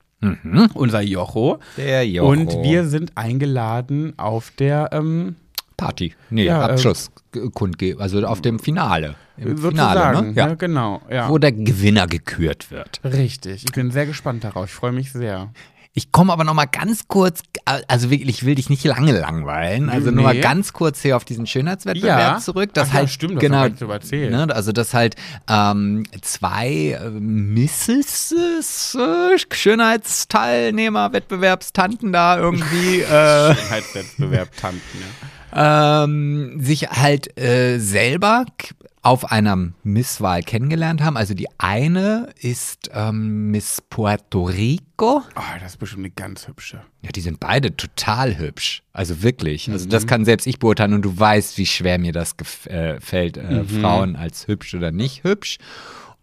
A: Unser Jocho.
B: Der Jocho.
A: Und wir sind eingeladen auf der ähm,
B: Party. Nee,
A: Ja, äh,
B: Abschlusskundgebung, also auf dem Finale. Im. Finale, ne?
A: ja.
B: Ja.
A: genau. Ja.
B: Wo der Gewinner gekürt wird.
A: Richtig. Ich bin sehr gespannt darauf. Ich freue mich sehr.
B: Ich komme aber noch mal ganz kurz, also wirklich, ich will dich nicht lange langweilen, also nur mal
A: Nee.
B: ganz kurz hier auf diesen Schönheitswettbewerb
A: Ja.
B: zurück. Das
A: Ach ja,
B: halt,
A: stimmt, das
B: genau,
A: nicht drüber erzählt.
B: Ne, also dass halt ähm, zwei äh, Misses äh, Schönheitsteilnehmer, Wettbewerbstanten da irgendwie äh,
A: Schönheitswettbewerb Tanten. Ja.
B: Ähm, sich halt äh, selber auf einer Misswahl kennengelernt haben. Also die eine ist ähm, Miss Puerto Rico.
A: Oh, das ist bestimmt eine ganz hübsche.
B: Ja, die sind beide total hübsch. Also wirklich. Also das kann selbst ich beurteilen und du weißt, wie schwer mir das gef- äh, äh, Frauen als hübsch oder nicht hübsch.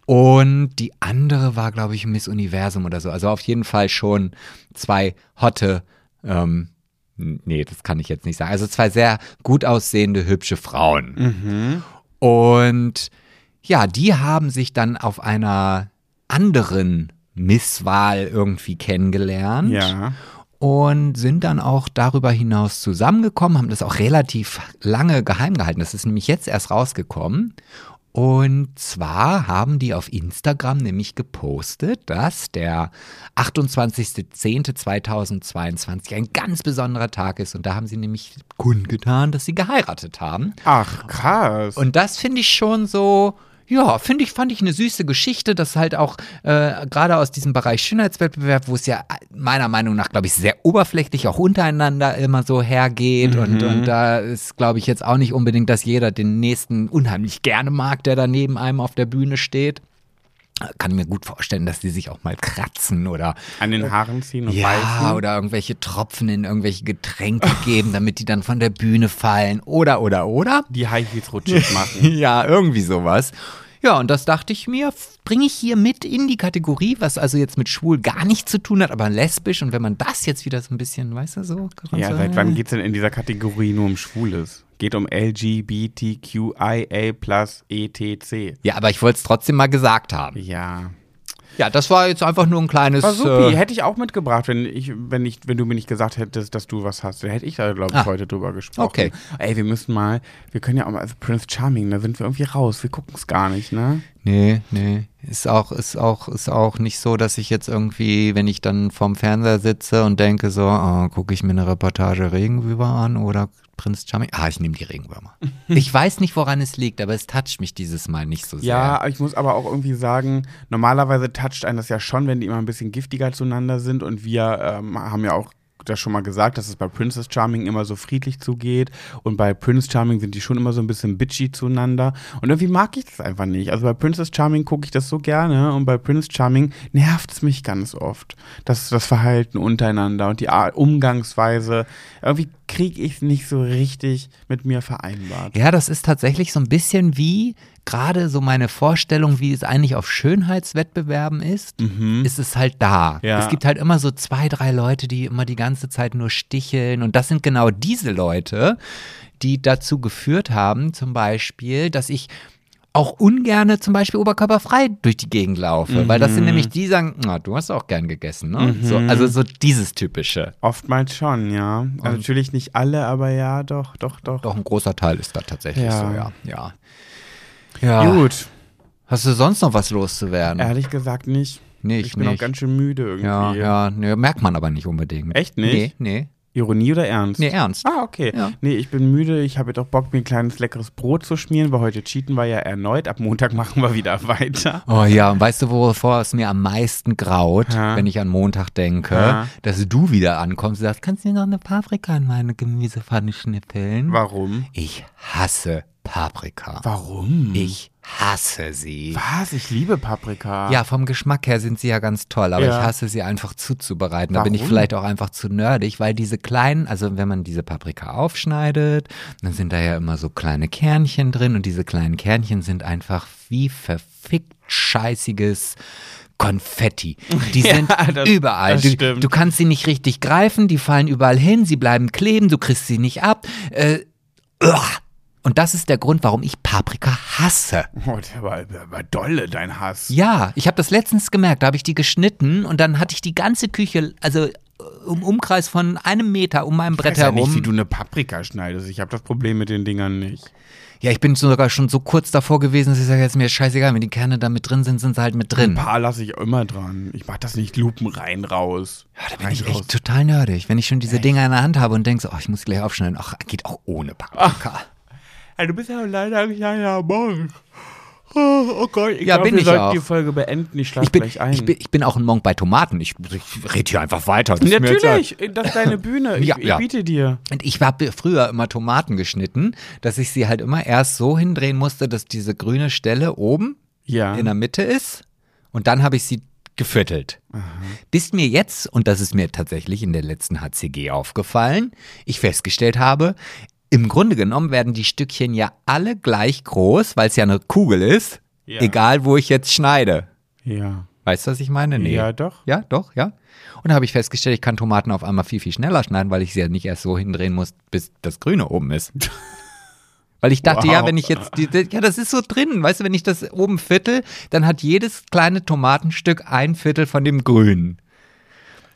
B: Und die andere war, glaube ich, Miss Universum oder so. Also auf jeden Fall schon zwei hotte, ähm, nee, das kann ich jetzt nicht sagen. Also zwei sehr gut aussehende, hübsche Frauen. Und ja, die haben sich dann auf einer anderen Misswahl irgendwie kennengelernt
A: Ja.
B: und sind dann auch darüber hinaus zusammengekommen, haben das auch relativ lange geheim gehalten. Das ist nämlich jetzt erst rausgekommen. Und zwar haben die auf Instagram nämlich gepostet, dass der 28.10.2022 ein ganz besonderer Tag ist. Und da haben sie nämlich kundgetan, dass sie geheiratet haben.
A: Ach, krass.
B: Und das finde ich schon so, ja, finde ich, fand ich eine süße Geschichte, dass halt auch äh, gerade aus diesem Bereich Schönheitswettbewerb, wo es ja meiner Meinung nach, glaube ich, sehr oberflächlich auch untereinander immer so hergeht. Und, und da ist, glaube ich, jetzt auch nicht unbedingt, dass jeder den nächsten unheimlich gerne mag, der da neben einem auf der Bühne steht. Kann mir gut vorstellen, dass die sich auch mal kratzen oder
A: An den Haaren ziehen und
B: ja,
A: beißen.
B: oder irgendwelche Tropfen in irgendwelche Getränke geben, damit die dann von der Bühne fallen. Oder, oder, oder.
A: Die High Heels rutschig machen.
B: Ja, irgendwie sowas. Ja, und das dachte ich mir, bringe ich hier mit in die Kategorie, was also jetzt mit schwul gar nichts zu tun hat, aber lesbisch. Und wenn man das jetzt wieder so ein bisschen, weißt du, so.
A: ja, seit wann geht es denn in dieser Kategorie nur um Schwules? Geht um LGBTQIA plus ETC.
B: Ja, aber ich wollte es trotzdem mal gesagt haben.
A: Ja.
B: Ja, das war jetzt einfach nur ein kleines.
A: War supi,
B: Äh,
A: hätte ich auch mitgebracht, wenn ich, wenn ich, wenn du mir nicht gesagt hättest, dass du was hast. Dann hätte ich da, glaube ich,
B: Ah.
A: heute drüber gesprochen.
B: Okay.
A: Ey, wir müssen mal, wir können ja auch mal, also Prince Charming, da sind wir irgendwie raus. Wir gucken es gar nicht, ne?
B: nee, nee. Ist auch, ist auch, ist auch nicht so, dass ich jetzt irgendwie, wenn ich dann vorm Fernseher sitze und denke so, oh, gucke ich mir eine Reportage Regenwürmer an oder Prinz Charming. Ah, ich nehme die Regenwürmer. ich weiß nicht, woran es liegt, aber es toucht mich dieses Mal nicht so sehr.
A: Ja, ich muss aber auch irgendwie sagen, normalerweise toucht einen das ja schon, wenn die immer ein bisschen giftiger zueinander sind und wir ähm, haben ja auch das schon mal gesagt, dass es bei Princess Charming immer so friedlich zugeht und bei Prince Charming sind die schon immer so ein bisschen bitchy zueinander und irgendwie mag ich das einfach nicht. Also bei Princess Charming gucke ich das so gerne und bei Prince Charming nervt es mich ganz oft, das, das Verhalten untereinander und die Art, Umgangsweise. Irgendwie kriege ich es nicht so richtig mit mir vereinbart.
B: Ja, das ist tatsächlich so ein bisschen wie gerade so meine Vorstellung, wie es eigentlich auf Schönheitswettbewerben ist, ist es halt da.
A: Ja.
B: Es gibt halt immer so zwei, drei Leute, die immer die ganze Zeit nur sticheln und das sind genau diese Leute, die dazu geführt haben, zum Beispiel, dass ich auch ungerne zum Beispiel oberkörperfrei durch die Gegend laufe, weil das sind nämlich die, die sagen, na, du hast auch gern gegessen, ne? So, also so dieses typische.
A: Oftmals schon, ja. Also natürlich nicht alle, aber ja, doch, doch, doch.
B: Doch ein großer Teil ist da tatsächlich
A: Ja.
B: so, ja. Ja. Ja.
A: Gut,
B: Hast du sonst noch was loszuwerden?
A: ehrlich gesagt nicht.
B: nee,
A: Ich
B: ich,
A: bin auch
B: nicht.
A: ganz schön müde irgendwie.
B: ja, ja, nee, merkt man aber nicht unbedingt.
A: Echt nicht?
B: Nee, nee.
A: Ironie oder Ernst?
B: Nee, ernst.
A: Ah, okay.
B: Ja.
A: Nee, ich bin müde. Ich habe auch Bock, mir ein kleines leckeres Brot zu schmieren, weil heute cheaten wir ja erneut. Ab Montag machen wir wieder weiter.
B: Oh ja, und weißt du, wovor es mir am meisten graut,
A: Ja.
B: wenn ich an Montag denke,
A: Ja.
B: dass du wieder ankommst und sagst, kannst du mir noch eine Paprika in meine Gemüsepfanne schnippeln?
A: Warum?
B: Ich hasse Paprika.
A: Warum?
B: Ich hasse sie.
A: Was? Ich liebe Paprika.
B: Ja, vom Geschmack her sind sie ja ganz toll, aber
A: Ja.
B: ich hasse sie einfach zuzubereiten. Da bin ich
A: Warum?
B: vielleicht auch einfach zu nerdig, weil diese kleinen, also wenn man diese Paprika aufschneidet, dann sind da ja immer so kleine Kernchen drin und diese kleinen Kernchen sind einfach wie verfickt scheißiges Konfetti. Die
A: Ja,
B: sind
A: das-
B: überall.
A: das
B: Du, du kannst sie nicht richtig greifen, die fallen überall hin, sie bleiben kleben, du kriegst sie nicht ab. Äh, uah. Und das ist der Grund, warum ich Paprika hasse.
A: Oh, der war, der war dolle, dein Hass.
B: Ja, ich habe das letztens gemerkt, da habe ich die geschnitten und dann hatte ich die ganze Küche, also äh, im Umkreis von einem Meter um mein
A: Ich
B: Brett
A: weiß ja nicht,
B: herum.
A: wie du eine Paprika schneidest. Ich habe das Problem mit den Dingern nicht.
B: ja, ich bin sogar schon so kurz davor gewesen, dass ich sage, jetzt mir scheißegal, wenn die Kerne da mit drin sind, sind sie halt mit
A: Ein
B: drin.
A: paar lasse ich immer dran. Ich mach das nicht lupenrein raus.
B: Ja, da bin
A: Rein
B: ich
A: raus.
B: echt total nerdig, wenn ich schon diese Dinger in der Hand habe und denke so, oh, ich muss gleich aufschneiden. Ach, geht auch ohne Paprika.
A: Ey, du bist ja leider ein kleiner Monk. Oh, oh Gott, ich
B: Ja,
A: glaub,
B: bin
A: wir
B: ich
A: sollten
B: auch.
A: die Folge beenden. Ich schlaf
B: Ich bin,
A: gleich ein.
B: ich, bin, ich bin auch ein Monk bei Tomaten. Ich, ich rede hier einfach weiter. Das ist
A: Natürlich, das ist deine Bühne. Ich,
B: Ja,
A: ich
B: ja.
A: biete dir.
B: Und ich habe früher immer Tomaten geschnitten, dass ich sie halt immer erst so hindrehen musste, dass diese grüne Stelle oben
A: Ja.
B: in der Mitte ist. Und dann habe ich sie geviertelt. Bis mir jetzt, und das ist mir tatsächlich in der letzten HCG aufgefallen, ich festgestellt habe, im Grunde genommen werden die Stückchen ja alle gleich groß, weil es ja eine Kugel ist,
A: Ja.
B: egal wo ich jetzt schneide.
A: Ja.
B: Weißt du, was ich meine? Nee.
A: Ja, doch.
B: Ja, doch, ja. Und da habe ich festgestellt, ich kann Tomaten auf einmal viel, viel schneller schneiden, weil ich sie ja nicht erst so hindrehen muss, bis das Grüne oben ist. Weil ich dachte,
A: Wow.
B: ja, wenn ich jetzt, die, die, ja, das ist so drin, weißt du, wenn ich das oben viertel, dann hat jedes kleine Tomatenstück ein Viertel von dem Grünen.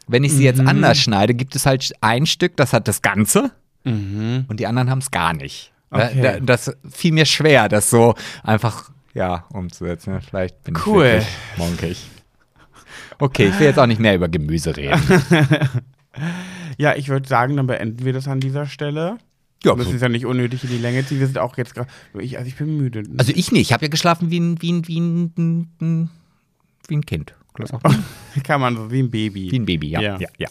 B: Wenn ich sie jetzt
A: Mhm.
B: anders schneide, gibt es halt ein Stück, das hat das Ganze
A: Mhm.
B: und die anderen haben es gar nicht. Da-
A: Okay.
B: Da, das fiel mir schwer, das so einfach, ja, umzusetzen. Vielleicht bin
A: Cool.
B: ich wirklich monkig. Okay, ich will jetzt auch nicht mehr über Gemüse reden.
A: Ja, ich würde sagen, dann beenden wir das an dieser Stelle.
B: Ja,
A: Wir müssen es ja nicht unnötig in die Länge ziehen. Wir sind auch jetzt gerade. Ich, also ich bin müde.
B: Also ich nicht. Ich habe ja geschlafen wie ein, wie ein, wie ein- wie ein Kind.
A: Kann man so wie ein Baby.
B: Wie ein Baby, ja.
A: Ja.
B: ja. ja,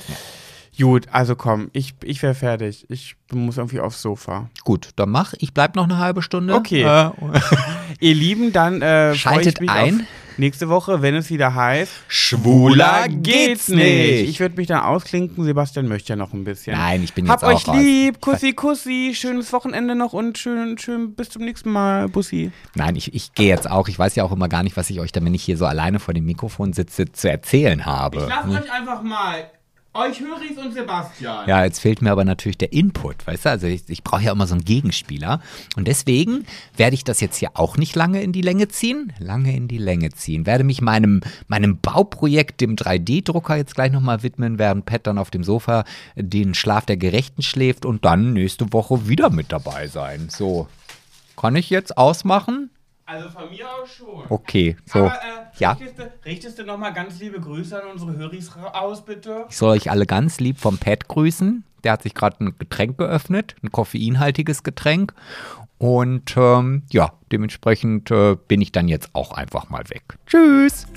A: Gut, also komm, ich, ich wäre fertig. Ich muss irgendwie aufs Sofa.
B: Gut, dann mach. Ich bleib noch eine halbe Stunde.
A: Okay.
B: Äh,
A: Ihr Lieben, dann äh,
B: Schaltet
A: ich mich
B: ein.
A: Auf nächste Woche, wenn es wieder heißt.
B: Schwuler geht's nicht.
A: Ich würde mich dann ausklinken. Sebastian möchte ja noch ein bisschen.
B: Nein, ich bin
A: Hab
B: jetzt auch
A: euch
B: raus.
A: lieb. Kussi, Kussi. Schönes Wochenende noch und schön, schön bis zum nächsten Mal. Bussi.
B: Nein, ich, ich gehe jetzt auch. Ich weiß ja auch immer gar nicht, was ich euch, dann, wenn ich hier so alleine vor dem Mikrofon sitze, zu erzählen habe.
A: euch einfach mal. Euch Höris und Sebastian.
B: Ja, jetzt fehlt mir aber natürlich der Input, weißt du? Also ich, ich brauche ja immer so einen Gegenspieler. Und deswegen werde ich das jetzt hier auch nicht lange in die Länge ziehen. Lange in die Länge ziehen. Werde mich meinem, meinem Bauprojekt, dem 3D-Drucker, jetzt gleich nochmal widmen, während Pat dann auf dem Sofa den Schlaf der Gerechten schläft und dann nächste Woche wieder mit dabei sein. So. Kann ich jetzt ausmachen?
A: Also von mir aus schon.
B: Okay, so.
A: Aber äh,
B: Ja.
A: richtest, du, richtest du nochmal ganz liebe Grüße an unsere Höris aus, bitte?
B: Ich soll euch alle ganz lieb vom Pat grüßen. Der hat sich gerade ein Getränk geöffnet, ein koffeinhaltiges Getränk. Und ähm, ja, dementsprechend äh, bin ich dann jetzt auch einfach mal weg. Tschüss.